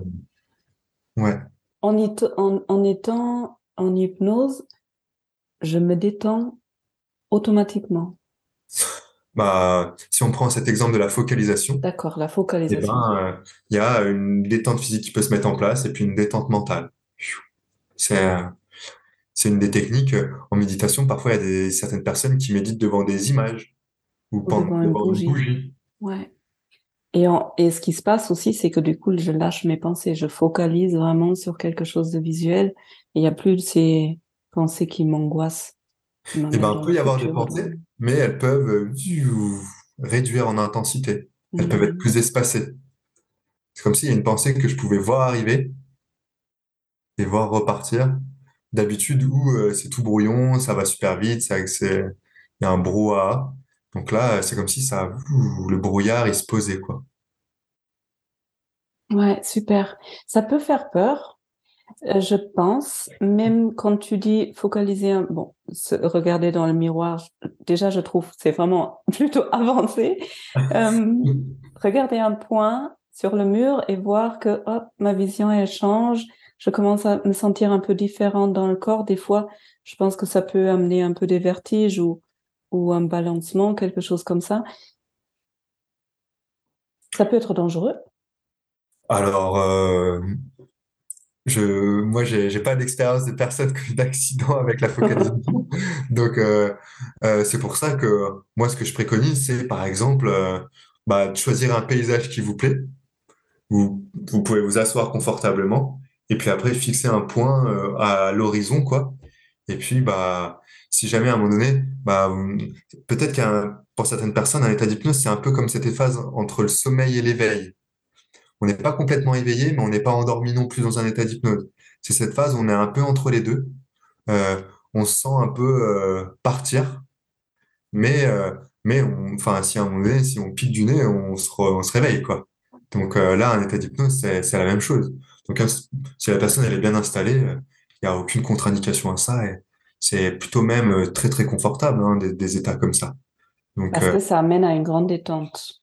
ouais, en, it- en, en étant en hypnose, je me détends automatiquement. Bah, si on prend cet exemple de la focalisation, D'accord, la eh focalisation. ben, euh, il y a une détente physique qui peut se mettre en place et puis une détente mentale. C'est, euh, c'est une des techniques. euh, En méditation, parfois, il y a des, certaines personnes qui méditent devant des images ou Ou pendant, devant une bougie. bougie. Ouais. Et, en, et ce qui se passe aussi, c'est que du coup, je lâche mes pensées, je focalise vraiment sur quelque chose de visuel. Et il n'y a plus ces pensées qui m'angoissent, qui Eh ben, il peut y avoir des pensées, mais elles peuvent euh, réduire en intensité. Elles peuvent être Mhm. plus espacées. C'est comme s'il y a une pensée que je pouvais voir arriver et voir repartir. D'habitude, où euh, c'est tout brouillon, ça va super vite, c'est, il y a un brouhaha. Donc là, c'est comme si ça, le brouillard, il se posait, quoi. Ouais, super. Ça peut faire peur, je pense, même quand tu dis focaliser, bon, regarder dans le miroir, déjà je trouve c'est vraiment plutôt avancé. Euh, regarder un point sur le mur et voir que hop, ma vision elle change, je commence à me sentir un peu différente dans le corps. Des fois, je pense que ça peut amener un peu des vertiges ou ou un balancement, quelque chose comme ça. Ça peut être dangereux. Alors, euh, je, moi, j'ai, pas d'expérience de personne que d'accident avec la focalisation. Donc, euh, euh, c'est pour ça que moi, ce que je préconise, c'est par exemple, euh, bah, de choisir un paysage qui vous plaît, où vous pouvez vous asseoir confortablement, et puis après fixer un point euh, à l'horizon, quoi. Et puis, bah, si jamais à un moment donné, bah, peut-être qu'un, pour certaines personnes, un état d'hypnose, c'est un peu comme cette phase entre le sommeil et l'éveil. On n'est pas complètement éveillé, mais on n'est pas endormi non plus dans un état d'hypnose. C'est cette phase où on est un peu entre les deux. Euh, on se sent un peu euh, partir, mais euh, mais on, enfin si à un moment donné, si on pique du nez, on se, on se réveille quoi. Donc là, un état d'hypnose, c'est la même chose. Donc si la personne elle est bien installée, il n'y a aucune contre-indication à ça et c'est plutôt même très très confortable hein, des, des états comme ça. Donc Parce que ça amène à une grande détente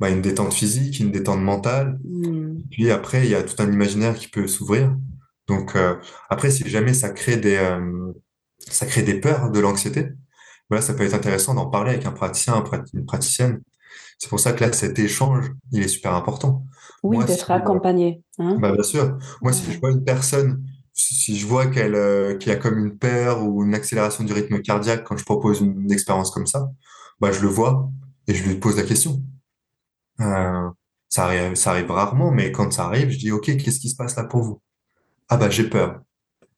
bah, une détente physique, une détente mentale. Mm. Puis après, il y a tout un imaginaire qui peut s'ouvrir. Donc euh, après, si jamais ça crée des euh, ça crée des peurs, de l'anxiété, voilà, ça peut être intéressant d'en parler avec un praticien, une praticienne. C'est pour ça que là, cet échange, il est super important. Oui, d'être accompagné. Hein bah, bien sûr. Moi, si je vois une personne, si je vois qu'elle euh, qu'il y a comme une peur ou une accélération du rythme cardiaque quand je propose une expérience comme ça, bah, je le vois et je lui pose la question. Euh, ça arrive, ça arrive rarement, mais quand ça arrive, je dis, OK, qu'est-ce qui se passe là pour vous? Ah bah j'ai peur.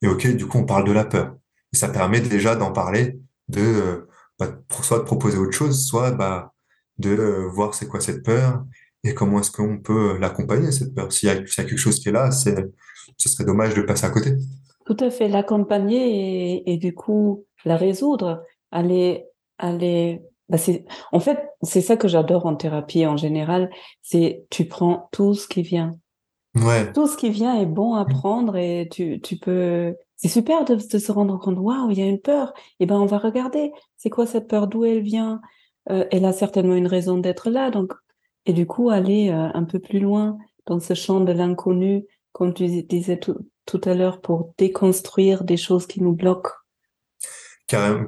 Et OK, du coup, on parle de la peur. Et ça permet déjà d'en parler, de euh, bah, soit de proposer autre chose, soit bah, de euh, voir c'est quoi cette peur et comment est-ce qu'on peut l'accompagner, cette peur. S'il y, a quelque chose qui est là, c'est, ce serait dommage de passer à côté. Tout à fait, l'accompagner et, et du coup la résoudre, aller, aller bah c'est, en fait, c'est ça que j'adore en thérapie en général, c'est tu prends tout ce qui vient. Ouais. Tout ce qui vient est bon à prendre et tu, tu peux. C'est super de, de, se rendre compte. Waouh, il y a une peur. Eh ben, on va regarder. C'est quoi cette peur D'où elle vient? Euh, Elle a certainement une raison d'être là. Donc, et du coup, aller euh, un peu plus loin dans ce champ de l'inconnu, comme tu disais tout, tout à l'heure, pour déconstruire des choses qui nous bloquent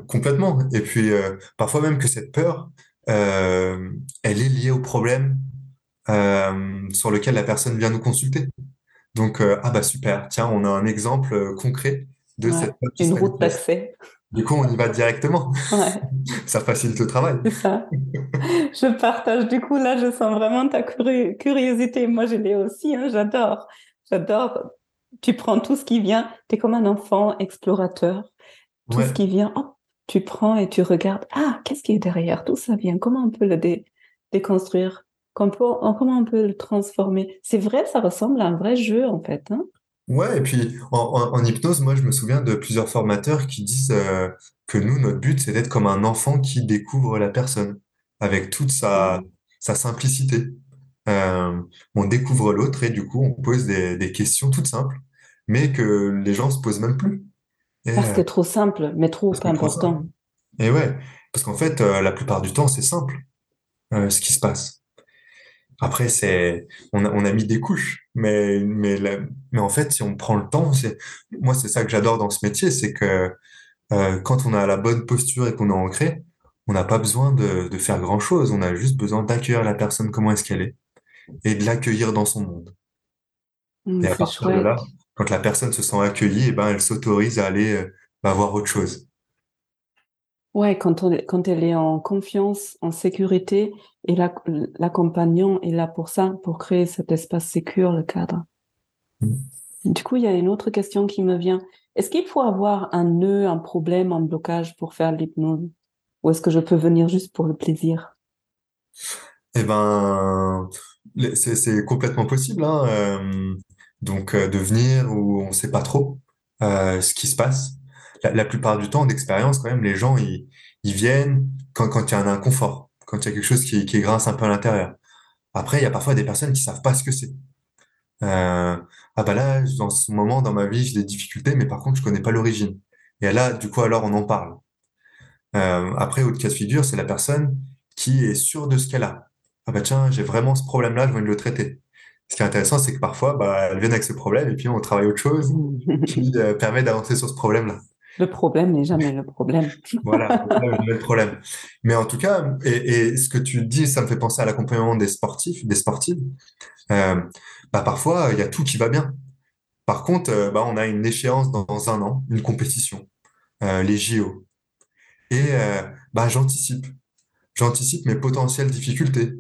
complètement. Et puis, euh, parfois même que cette peur, euh, elle est liée au problème euh, sur lequel la personne vient nous consulter. Donc, ah bah super, tiens, on a un exemple concret de cette peur. Une route d'accès. Du coup, on y va directement. Ouais. ça facilite le travail. Ça. je partage. Du coup, là, je sens vraiment ta curiosité. Moi, je l'ai aussi. Hein, j'adore. J'adore. Tu prends tout ce qui vient. Tu es comme un enfant explorateur tout ce qui vient, tu prends et tu regardes, ah, qu'est-ce qui est derrière? Tout ça vient, comment on peut le déconstruire, comment, on peut le transformer? C'est vrai, ça ressemble à un vrai jeu en fait. Hein ouais, et puis en, hypnose, moi je me souviens de plusieurs formateurs qui disent euh, que nous, notre but, c'est d'être comme un enfant qui découvre la personne, avec toute sa, sa simplicité. Euh, on découvre l'autre et du coup, on pose des, des questions toutes simples, mais que les gens se posent même plus. Parce que c'est trop simple, mais trop important. Et ouais, parce qu'en fait, euh, la plupart du temps, c'est simple euh, ce qui se passe. Après, c'est, on a, on a mis des couches, mais mais mais en fait, si on prend le temps, c'est, moi, c'est ça que j'adore dans ce métier, c'est que euh, quand on a la bonne posture et qu'on est ancré, on n'a pas besoin de, de faire grand chose. On a juste besoin d'accueillir la personne comment est-ce qu'elle est et de l'accueillir dans son monde. Mmh, et à partir de là, quand la personne se sent accueillie, et eh ben, elle s'autorise à aller euh, bah, voir autre chose. Ouais, quand, on, quand elle est en confiance, en sécurité, et l'accompagnant est là pour ça, pour créer cet espace sécur, le cadre. Mm. Du coup, il y a une autre question qui me vient. Est-ce qu'il faut avoir un nœud, un problème, un blocage pour faire l'hypnose? Ou est-ce que je peux venir juste pour le plaisir? Eh ben, c'est complètement possible. Hein. Euh, donc euh, de venir où on sait pas trop euh, ce qui se passe. La, plupart du temps, d'expérience, quand même, les gens ils, viennent, quand, il y a un inconfort, quand il y a quelque chose qui, qui grince un peu à l'intérieur. Après, il y a parfois des personnes qui savent pas ce que c'est. Euh, ah bah là, dans ce moment dans ma vie, j'ai des difficultés, mais par contre, je connais pas l'origine. Et là, du coup, alors on en parle. Euh, après, autre cas de figure, c'est la personne qui est sûre de ce qu'elle a. Ah bah tiens, j'ai vraiment ce problème-là, je de le traiter. Ce qui est intéressant, c'est que parfois, bah, elles viennent avec ce problème et puis on travaille autre chose qui euh, permet d'avancer sur ce problème-là. Le problème n'est jamais le problème. Voilà, le problème. Mais en tout cas, et, et, ce que tu dis, ça me fait penser à l'accompagnement des sportifs, des sportives. Euh, bah parfois, il y a tout qui va bien. Par contre, euh, bah, on a une échéance dans un an, une compétition, les JO. Et bah, j'anticipe. J'anticipe mes potentielles difficultés,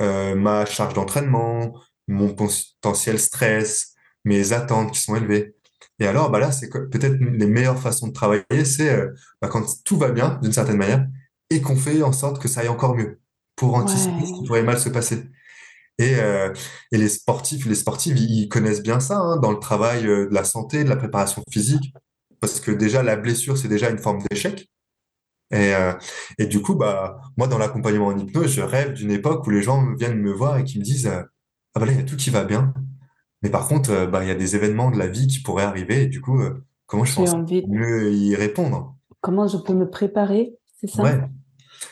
ma charge d'entraînement, mon potentiel stress, mes attentes qui sont élevées. Et alors, bah là, c'est peut-être les meilleures façons de travailler, c'est euh, bah, quand tout va bien, d'une certaine manière, et qu'on fait en sorte que ça aille encore mieux, pour anticiper ce qui pourrait mal se passer. Et, euh, et les sportifs, les sportives, ils connaissent bien ça hein, dans le travail euh, de la santé, de la préparation physique, parce que déjà la blessure, c'est déjà une forme d'échec. Et, et du coup, bah moi, dans l'accompagnement en hypnose, je rêve d'une époque où les gens viennent me voir et qui me disent ah bah là, il y a tout qui va bien, mais par contre, euh, bah, il y a des événements de la vie qui pourraient arriver. Et du coup, euh, comment je pense envie... mieux y répondre? Comment je peux me préparer, c'est ça? Ouais.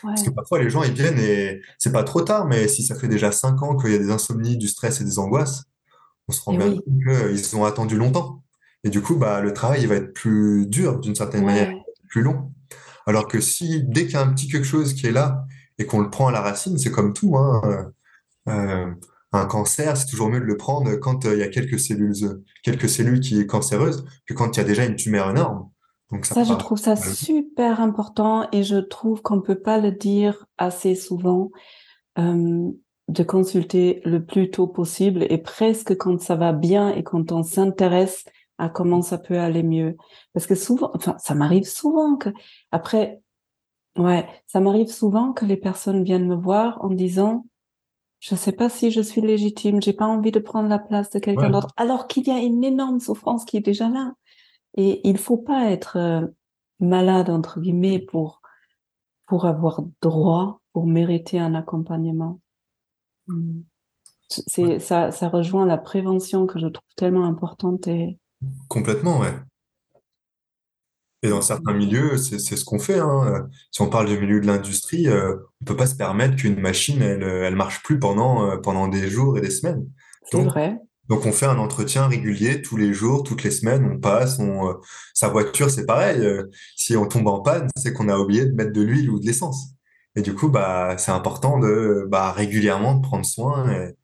Parce que parfois, les gens, ils viennent et c'est pas trop tard, mais si ça fait déjà cinq ans qu'il y a des insomnies, du stress et des angoisses, on se rend bien compte qu'ils ont attendu longtemps. Et du coup, bah, le travail, il va être plus dur d'une certaine manière, plus long. Alors que si, dès qu'il y a un petit quelque chose qui est là et qu'on le prend à la racine, c'est comme tout, hein, euh un cancer, c'est toujours mieux de le prendre quand euh, il y a quelques cellules, quelques cellules qui est cancéreuse que quand il y a déjà une tumeur énorme. Donc ça, je trouve ça super important et je trouve qu'on peut pas le dire assez souvent euh, de consulter le plus tôt possible et presque quand ça va bien et quand on s'intéresse à comment ça peut aller mieux. Parce que souvent, enfin, ça m'arrive souvent que après, ouais, ça m'arrive souvent que les personnes viennent me voir en disant je sais pas si je suis légitime, j'ai pas envie de prendre la place de quelqu'un d'autre, alors qu'il y a une énorme souffrance qui est déjà là. Et il faut pas être euh, malade entre guillemets pour pour avoir droit, pour mériter un accompagnement. C'est ça, ça rejoint la prévention que je trouve tellement importante et complètement, ouais. Et dans certains milieux, c'est ce qu'on fait. Hein. Si on parle du milieu de l'industrie, euh, on peut pas se permettre qu'une machine, elle, elle marche plus pendant, euh, pendant des jours et des semaines. C'est vrai. Donc on fait un entretien régulier tous les jours, toutes les semaines, on passe, on, euh, sa voiture c'est pareil. si on tombe en panne, c'est qu'on a oublié de mettre de l'huile ou de l'essence. Et du coup, bah c'est important de bah, régulièrement de prendre soin. Et...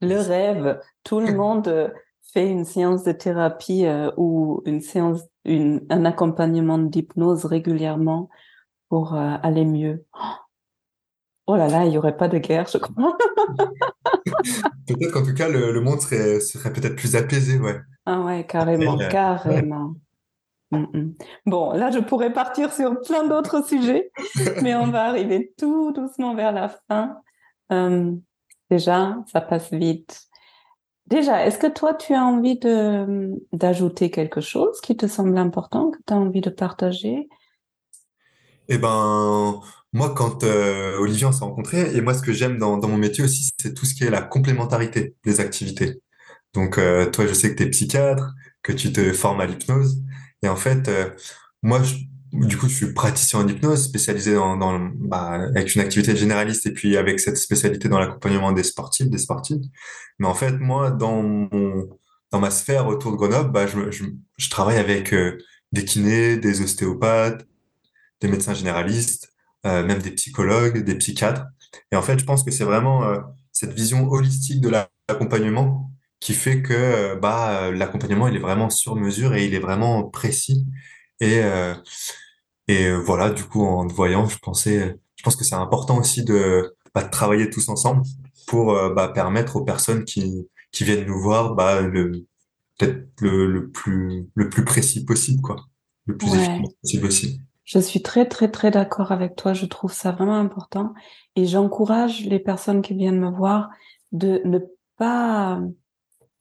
Le rêve, tout le monde fait une séance de thérapie ou une séance un accompagnement d'hypnose régulièrement pour euh, aller mieux. Oh là là, il n'y aurait pas de guerre, je crois. peut-être qu'en tout cas, le, monde serait, serait peut-être plus apaisé, ouais. Ah ouais, carrément, euh, carrément. Mm, mm. Bon, là, je pourrais partir sur plein d'autres sujets, mais on va arriver tout doucement vers la fin. Euh, déjà, ça passe vite. Déjà, est-ce que toi, tu as envie d'ajouter quelque chose qui te semble important, que tu as envie de partager? Eh ben, moi, quand euh, Olivier, s'est rencontrés, et moi, ce que j'aime dans, dans mon métier aussi, c'est tout ce qui est la complémentarité des activités. Donc, euh, toi, je sais que tu es psychiatre, que tu te formes à l'hypnose. Et en fait, euh, moi, je, du coup, je suis praticien en hypnose, spécialisé dans, dans bah, avec une activité généraliste et puis avec cette spécialité dans l'accompagnement des sportifs, des sportives. Mais en fait, moi, dans mon, dans ma sphère autour de Grenoble, bah, je, je, je travaille avec euh, des kinés, des ostéopathes, des médecins généralistes, euh, même des psychologues, des psychiatres. Et en fait, je pense que c'est vraiment euh, cette vision holistique de l'accompagnement qui fait que bah, l'accompagnement, il est vraiment sur mesure et il est vraiment précis et, euh, et euh, voilà, du coup, en te voyant, je pensais, je pense que c'est important aussi de, bah, de travailler tous ensemble pour euh, bah, permettre aux personnes qui, qui viennent nous voir bah, le peut-être le, le plus le plus précis possible, quoi, le plus efficace possible aussi. Je suis très très très d'accord avec toi. Je trouve ça vraiment important et j'encourage les personnes qui viennent me voir de ne pas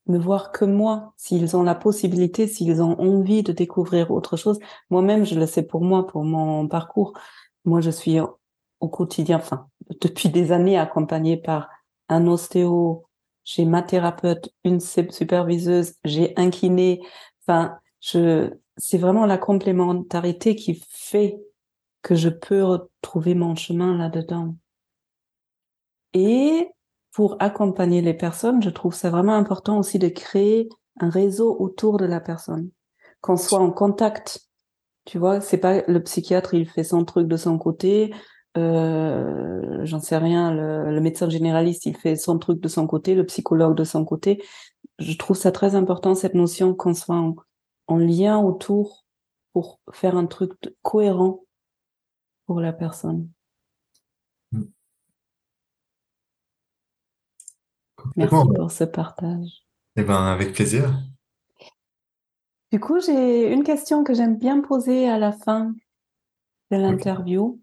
me voir que moi, s'ils ont la possibilité, s'ils ont envie de découvrir autre chose. Moi-même, je le sais pour moi, pour mon parcours. Moi, je suis au quotidien, enfin, depuis des années accompagnée par un ostéo, j'ai ma thérapeute, une superviseuse, j'ai un kiné. Enfin, je, c'est vraiment la complémentarité qui fait que je peux retrouver mon chemin là-dedans. Et pour accompagner les personnes, je trouve ça vraiment important aussi de créer un réseau autour de la personne, qu'on soit en contact. Tu vois, c'est pas le psychiatre, il fait son truc de son côté, euh, j'en sais rien, le, médecin généraliste, il fait son truc de son côté, le psychologue de son côté. Je trouve ça très important, cette notion qu'on soit en, lien autour pour faire un truc cohérent pour la personne. Merci pour ce partage. Eh ben, avec plaisir. Du coup, j'ai une question que j'aime bien poser à la fin de l'interview.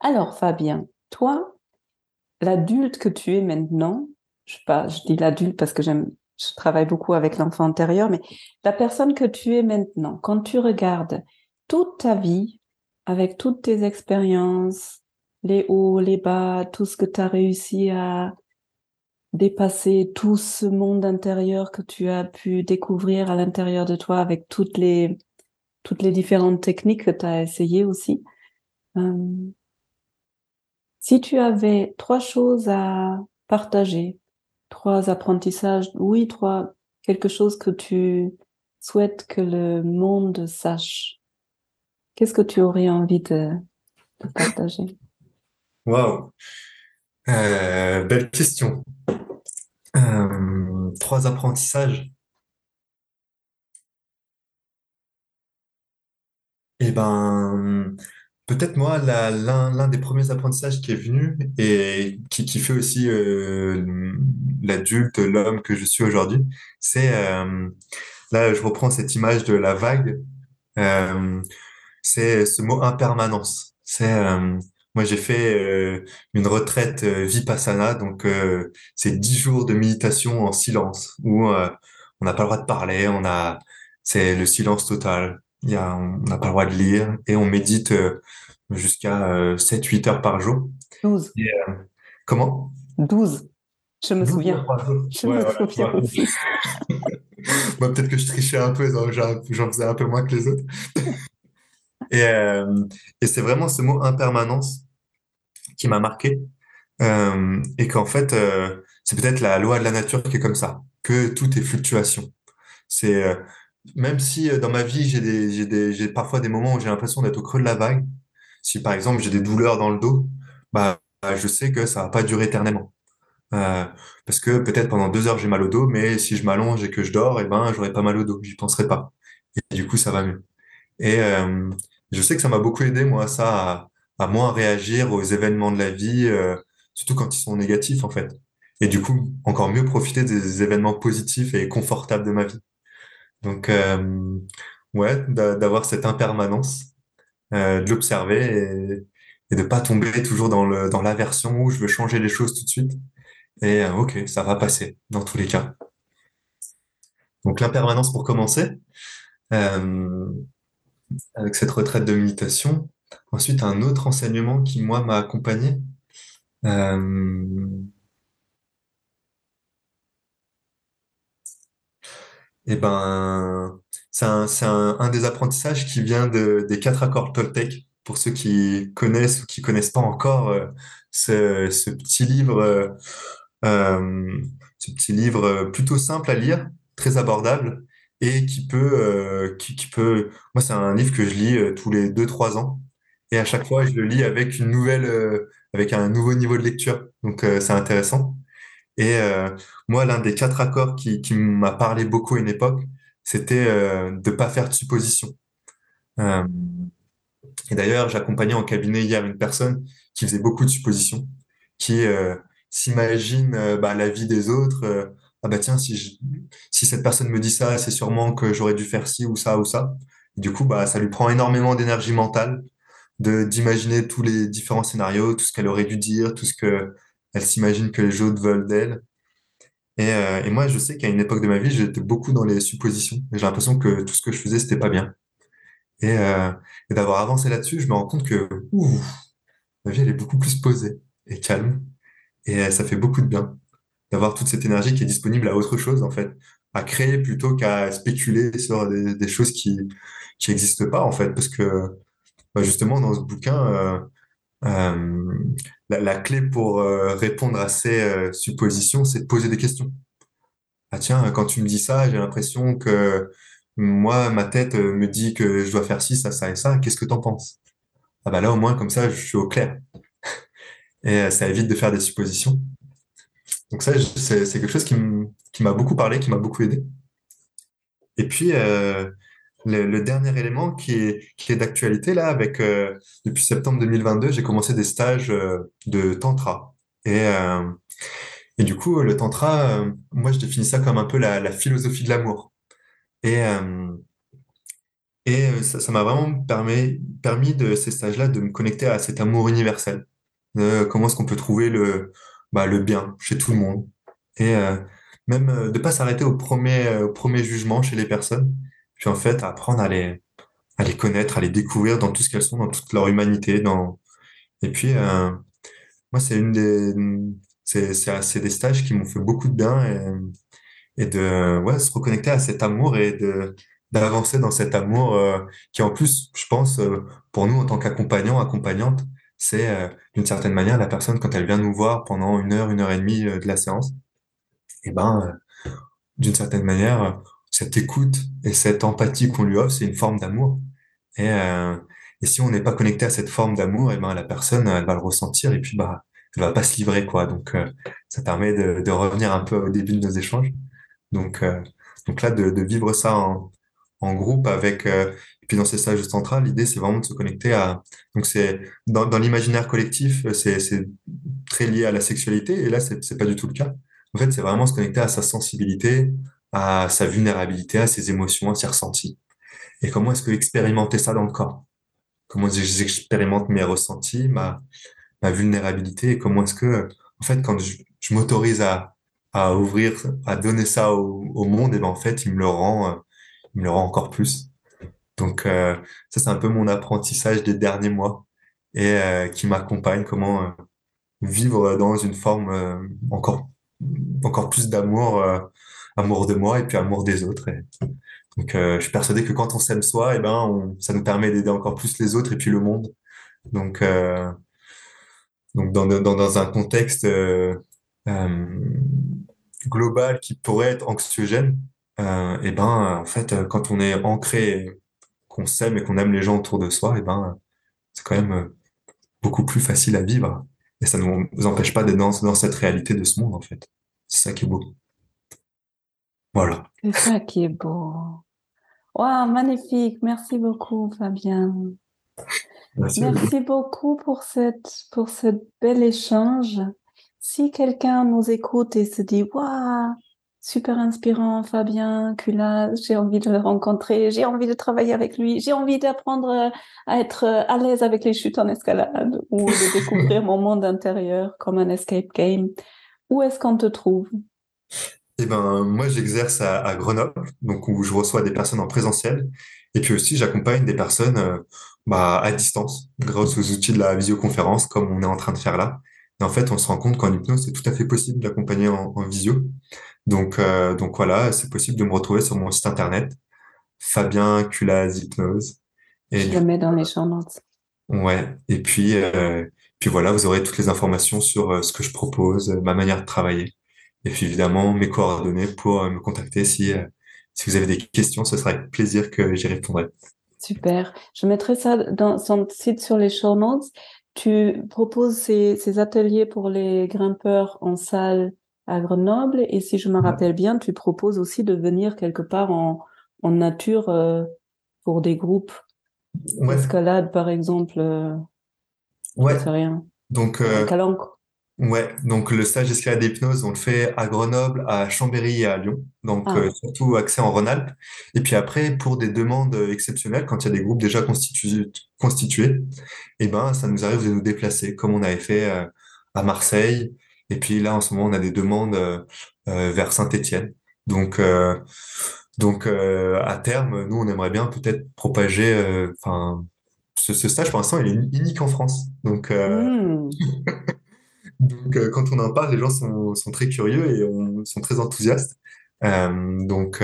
Alors, Fabien, toi, l'adulte que tu es maintenant, je sais pas, je dis l'adulte parce que j'aime, je travaille beaucoup avec l'enfant intérieur, mais la personne que tu es maintenant, quand tu regardes toute ta vie, avec toutes tes expériences, les hauts, les bas, tout ce que tu as réussi à dépasser, tout ce monde intérieur que tu as pu découvrir à l'intérieur de toi avec toutes les, toutes les différentes techniques que tu as essayées aussi. Euh, si tu avais trois choses à partager, trois apprentissages, oui, trois, quelque chose que tu souhaites que le monde sache, qu'est-ce que tu aurais envie de, partager? Waouh euh, Belle question. Euh, trois apprentissages. Eh ben, Peut-être moi, l'un des premiers apprentissages qui est venu et qui, fait aussi euh, l'adulte, l'homme que je suis aujourd'hui, c'est, euh, là je reprends cette image de la vague, c'est ce mot impermanence. C'est, moi j'ai fait une retraite vipassana, donc c'est dix jours de méditation en silence où on n'a pas le droit de parler, on a, c'est le silence total. Il y a, on n'a pas le droit de lire et on médite euh, jusqu'à euh, 7-8 heures par jour. 12. Euh, comment? 12. Je me souviens. Je me souviens aussi. Moi, peut-être que je trichais un peu, j'en faisais un peu moins que les autres. et, et c'est vraiment ce mot impermanence qui m'a marqué. et qu'en fait, c'est peut-être la loi de la nature qui est comme ça, que tout est fluctuation. C'est même si euh, dans ma vie, j'ai des, j'ai des, j'ai parfois des moments où j'ai l'impression d'être au creux de la vague. Si par exemple j'ai des douleurs dans le dos, bah, je sais que ça va pas durer éternellement. Euh, parce que peut-être pendant deux heures j'ai mal au dos, mais si je m'allonge et que je dors, et eh ben j'aurai pas mal au dos, j'y penserai pas. Et du coup ça va mieux. Et euh, je sais que ça m'a beaucoup aidé moi ça à, moins réagir aux événements de la vie, euh, surtout quand ils sont négatifs en fait. Et du coup encore mieux profiter des événements positifs et confortables de ma vie. Donc, euh, ouais, d'avoir cette impermanence, euh, de l'observer et, et de pas tomber toujours dans le dans l'aversion où je veux changer les choses tout de suite. Et euh, ok, ça va passer dans tous les cas. Donc l'impermanence pour commencer, euh, avec cette retraite de méditation. Ensuite, un autre enseignement qui moi m'a accompagné. Euh, Eh ben, c'est un, un, des apprentissages qui vient de, des quatre accords Toltec. Pour ceux qui connaissent ou qui connaissent pas encore euh, ce, petit livre, euh, ce petit livre plutôt simple à lire, très abordable et qui peut, qui peut. Moi, c'est un livre que je lis tous les deux trois ans et à chaque fois, je le lis avec une nouvelle, avec un nouveau niveau de lecture. Donc, c'est intéressant. Et euh, moi, l'un des quatre accords qui, qui m'a parlé beaucoup à une époque, c'était euh, de pas faire de suppositions. Euh, et d'ailleurs, j'accompagnais en cabinet hier une personne qui faisait beaucoup de suppositions, qui euh, s'imagine euh, bah, la vie des autres. ah bah tiens, si, je, si cette personne me dit ça, c'est sûrement que j'aurais dû faire ci ou ça ou ça. Du coup, bah, ça lui prend énormément d'énergie mentale d'imaginer tous les différents scénarios, tout ce qu'elle aurait dû dire, tout ce que elle s'imagine que les autres veulent d'elle. Et, euh, et, moi, je sais qu'à une époque de ma vie, j'étais beaucoup dans les suppositions. J'ai l'impression que tout ce que je faisais, c'était pas bien. Et, euh, et d'avoir avancé là-dessus, je me rends compte que, ouh, ma vie, elle est beaucoup plus posée et calme. Et euh, ça fait beaucoup de bien d'avoir toute cette énergie qui est disponible à autre chose, en fait, à créer plutôt qu'à spéculer sur des, des choses qui qui n'existent pas, en fait, parce que justement, dans ce bouquin, euh, euh, la, clé pour euh, répondre à ces suppositions, c'est de poser des questions. Ah tiens, quand tu me dis ça, j'ai l'impression que moi, ma tête me dit que je dois faire ci, ça, ça et ça. Qu'est-ce que t'en penses? Ah bah là, au moins, comme ça, je suis au clair. Et ça évite de faire des suppositions. Donc ça, c'est quelque chose qui m'a beaucoup parlé, qui m'a beaucoup aidé. Et puis, le, dernier élément qui est, qui est d'actualité, là, avec euh, depuis septembre 2022, j'ai commencé des stages euh, de tantra. Et, euh, et du coup, le tantra, moi, je définis ça comme un peu la, la philosophie de l'amour. Et, et ça, m'a vraiment permis, permis de ces stages-là de me connecter à cet amour universel. comment est-ce qu'on peut trouver le, bah, le bien chez tout le monde. Et même de pas s'arrêter au premier, au premier jugement chez les personnes puis en fait apprendre à les à les connaître, à les découvrir dans tout ce qu'elles sont, dans toute leur humanité, dans et puis euh, moi c'est une des c'est c'est des stages qui m'ont fait beaucoup de bien et, de ouais se reconnecter à cet amour et de d'avancer dans cet amour euh, qui en plus je pense euh, pour nous en tant qu'accompagnants accompagnantes c'est d'une certaine manière la personne quand elle vient nous voir pendant une heure une heure et demie de la séance et ben d'une certaine manière cette écoute et cette empathie qu'on lui offre, c'est une forme d'amour. Et, euh, et si on n'est pas connecté à cette forme d'amour, et ben la personne, elle va le ressentir et puis bah, elle va pas se livrer quoi. Donc euh, ça permet de, de, revenir un peu au début de nos échanges. Donc euh, donc là de, de, vivre ça en, en groupe avec euh, et puis dans ces stages centrales, l'idée c'est vraiment de se connecter à donc c'est dans, dans l'imaginaire collectif, c'est très lié à la sexualité et là c'est pas du tout le cas. En fait, c'est vraiment se connecter à sa sensibilité, à sa vulnérabilité, à ses émotions, à ses ressentis. Et comment est-ce que expérimenter ça dans le corps? Comment j'expérimente mes ressentis, ma, vulnérabilité? Et comment est-ce que, en fait, quand je, m'autorise à, à ouvrir, à donner ça au, au monde, et ben en fait, il me le rend, euh, il me le rend encore plus. Donc euh, ça, c'est un peu mon apprentissage des derniers mois et euh, qui m'accompagne, comment euh, vivre dans une forme encore encore plus d'amour amour de moi et puis amour des autres. Donc, euh, je suis persuadé que quand on s'aime soi, et eh ben, ça nous permet d'aider encore plus les autres et puis le monde. Donc, euh, donc dans, dans, dans un contexte euh, global qui pourrait être anxiogène, et eh ben, en fait, quand on est ancré, qu'on s'aime et qu'on aime les gens autour de soi, et eh ben, c'est quand même beaucoup plus facile à vivre. Et ça ne nous empêche pas d'être dans, dans cette réalité de ce monde, en fait. C'est ça qui est beau. Voilà. C'est ça qui est beau. Waouh, magnifique. Merci beaucoup, Fabien. Merci, Merci beaucoup pour cette, pour ce bel échange. Si quelqu'un nous écoute et se dit, waouh, super inspirant, Fabien Cula, j'ai envie de le rencontrer, j'ai envie de travailler avec lui, j'ai envie d'apprendre à être à l'aise avec les chutes en escalade ou de découvrir mon monde intérieur comme un escape game. Où est-ce qu'on te trouve? Eh ben, moi, j'exerce à, à, Grenoble, donc où je reçois des personnes en présentiel. Et puis aussi, j'accompagne des personnes euh, bah, à distance, grâce aux outils de la visioconférence, comme on est en train de faire là. Et en fait, on se rend compte qu'en hypnose, c'est tout à fait possible d'accompagner en, en, visio. Donc, euh, donc voilà, c'est possible de me retrouver sur mon site internet, Fabien Culaz Hypnose. Et je le mets dans les champs. Ouais. Et puis, euh, puis voilà, vous aurez toutes les informations sur euh, ce que je propose, ma manière de travailler. Et puis évidemment, mes coordonnées pour euh, me contacter si, euh, si vous avez des questions, ce sera avec plaisir que j'y répondrai. Super. Je mettrai ça dans son site sur les show notes. Tu proposes ces, ces ateliers pour les grimpeurs en salle à Grenoble et si je me rappelle bien, tu proposes aussi de venir quelque part en, en nature euh, pour des groupes ouais. d'escalade, par exemple. Euh, ouais. rien. Donc, euh. Ouais, donc le stage d'escalade d'hypnose, on le fait à Grenoble, à Chambéry et à Lyon, donc ah. euh, surtout accès en Rhône-Alpes. Et puis après, pour des demandes exceptionnelles, quand il y a des groupes déjà constitués, constitués, eh ben ça nous arrive de nous déplacer, comme on avait fait euh, à Marseille. Et puis là, en ce moment, on a des demandes euh, vers Saint-Étienne. Donc donc à terme, nous, on aimerait bien peut-être propager, enfin ce, stage, pour l'instant, il est unique en France. Donc, hmm. donc quand on en parle, les gens sont, sont très curieux et on, sont très enthousiastes. donc,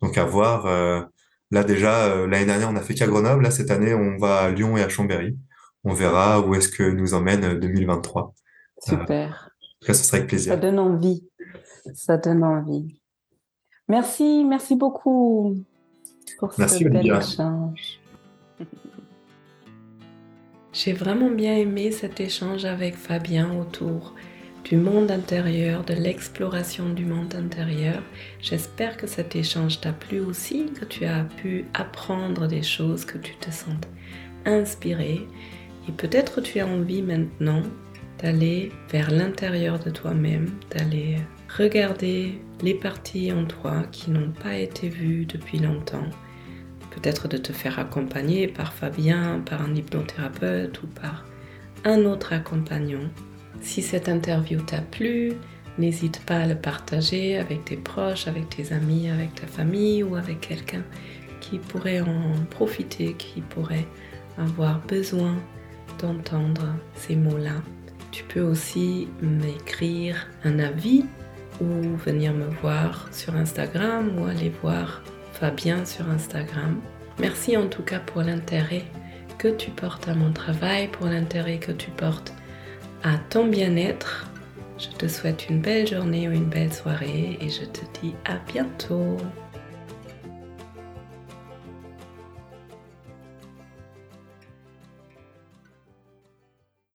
donc à voir. Là déjà, l'année dernière, on a fait qu'à Grenoble. Là, cette année, on va à Lyon et à Chambéry. On verra où est-ce que nous emmène 2023. Super. ça serait avec plaisir. Ça donne envie. Ça donne envie. Merci, merci beaucoup pour ce bel échange. J'ai vraiment bien aimé cet échange avec Fabien autour du monde intérieur, de l'exploration du monde intérieur. J'espère que cet échange t'a plu aussi, que tu as pu apprendre des choses, que tu te sens inspiré. Et peut-être tu as envie maintenant d'aller vers l'intérieur de toi-même, d'aller regarder les parties en toi qui n'ont pas été vues depuis longtemps. Peut-être de te faire accompagner par Fabien, par un hypnothérapeute ou par un autre accompagnant. Si cette interview t'a plu, n'hésite pas à le partager avec tes proches, avec tes amis, avec ta famille ou avec quelqu'un qui pourrait en profiter, qui pourrait avoir besoin d'entendre ces mots-là. Tu peux aussi m'écrire un avis ou venir me voir sur Instagram ou aller voir Fabien sur Instagram. Merci en tout cas pour l'intérêt que tu portes à mon travail, pour l'intérêt que tu portes à ton bien-être. Je te souhaite une belle journée ou une belle soirée et je te dis à bientôt.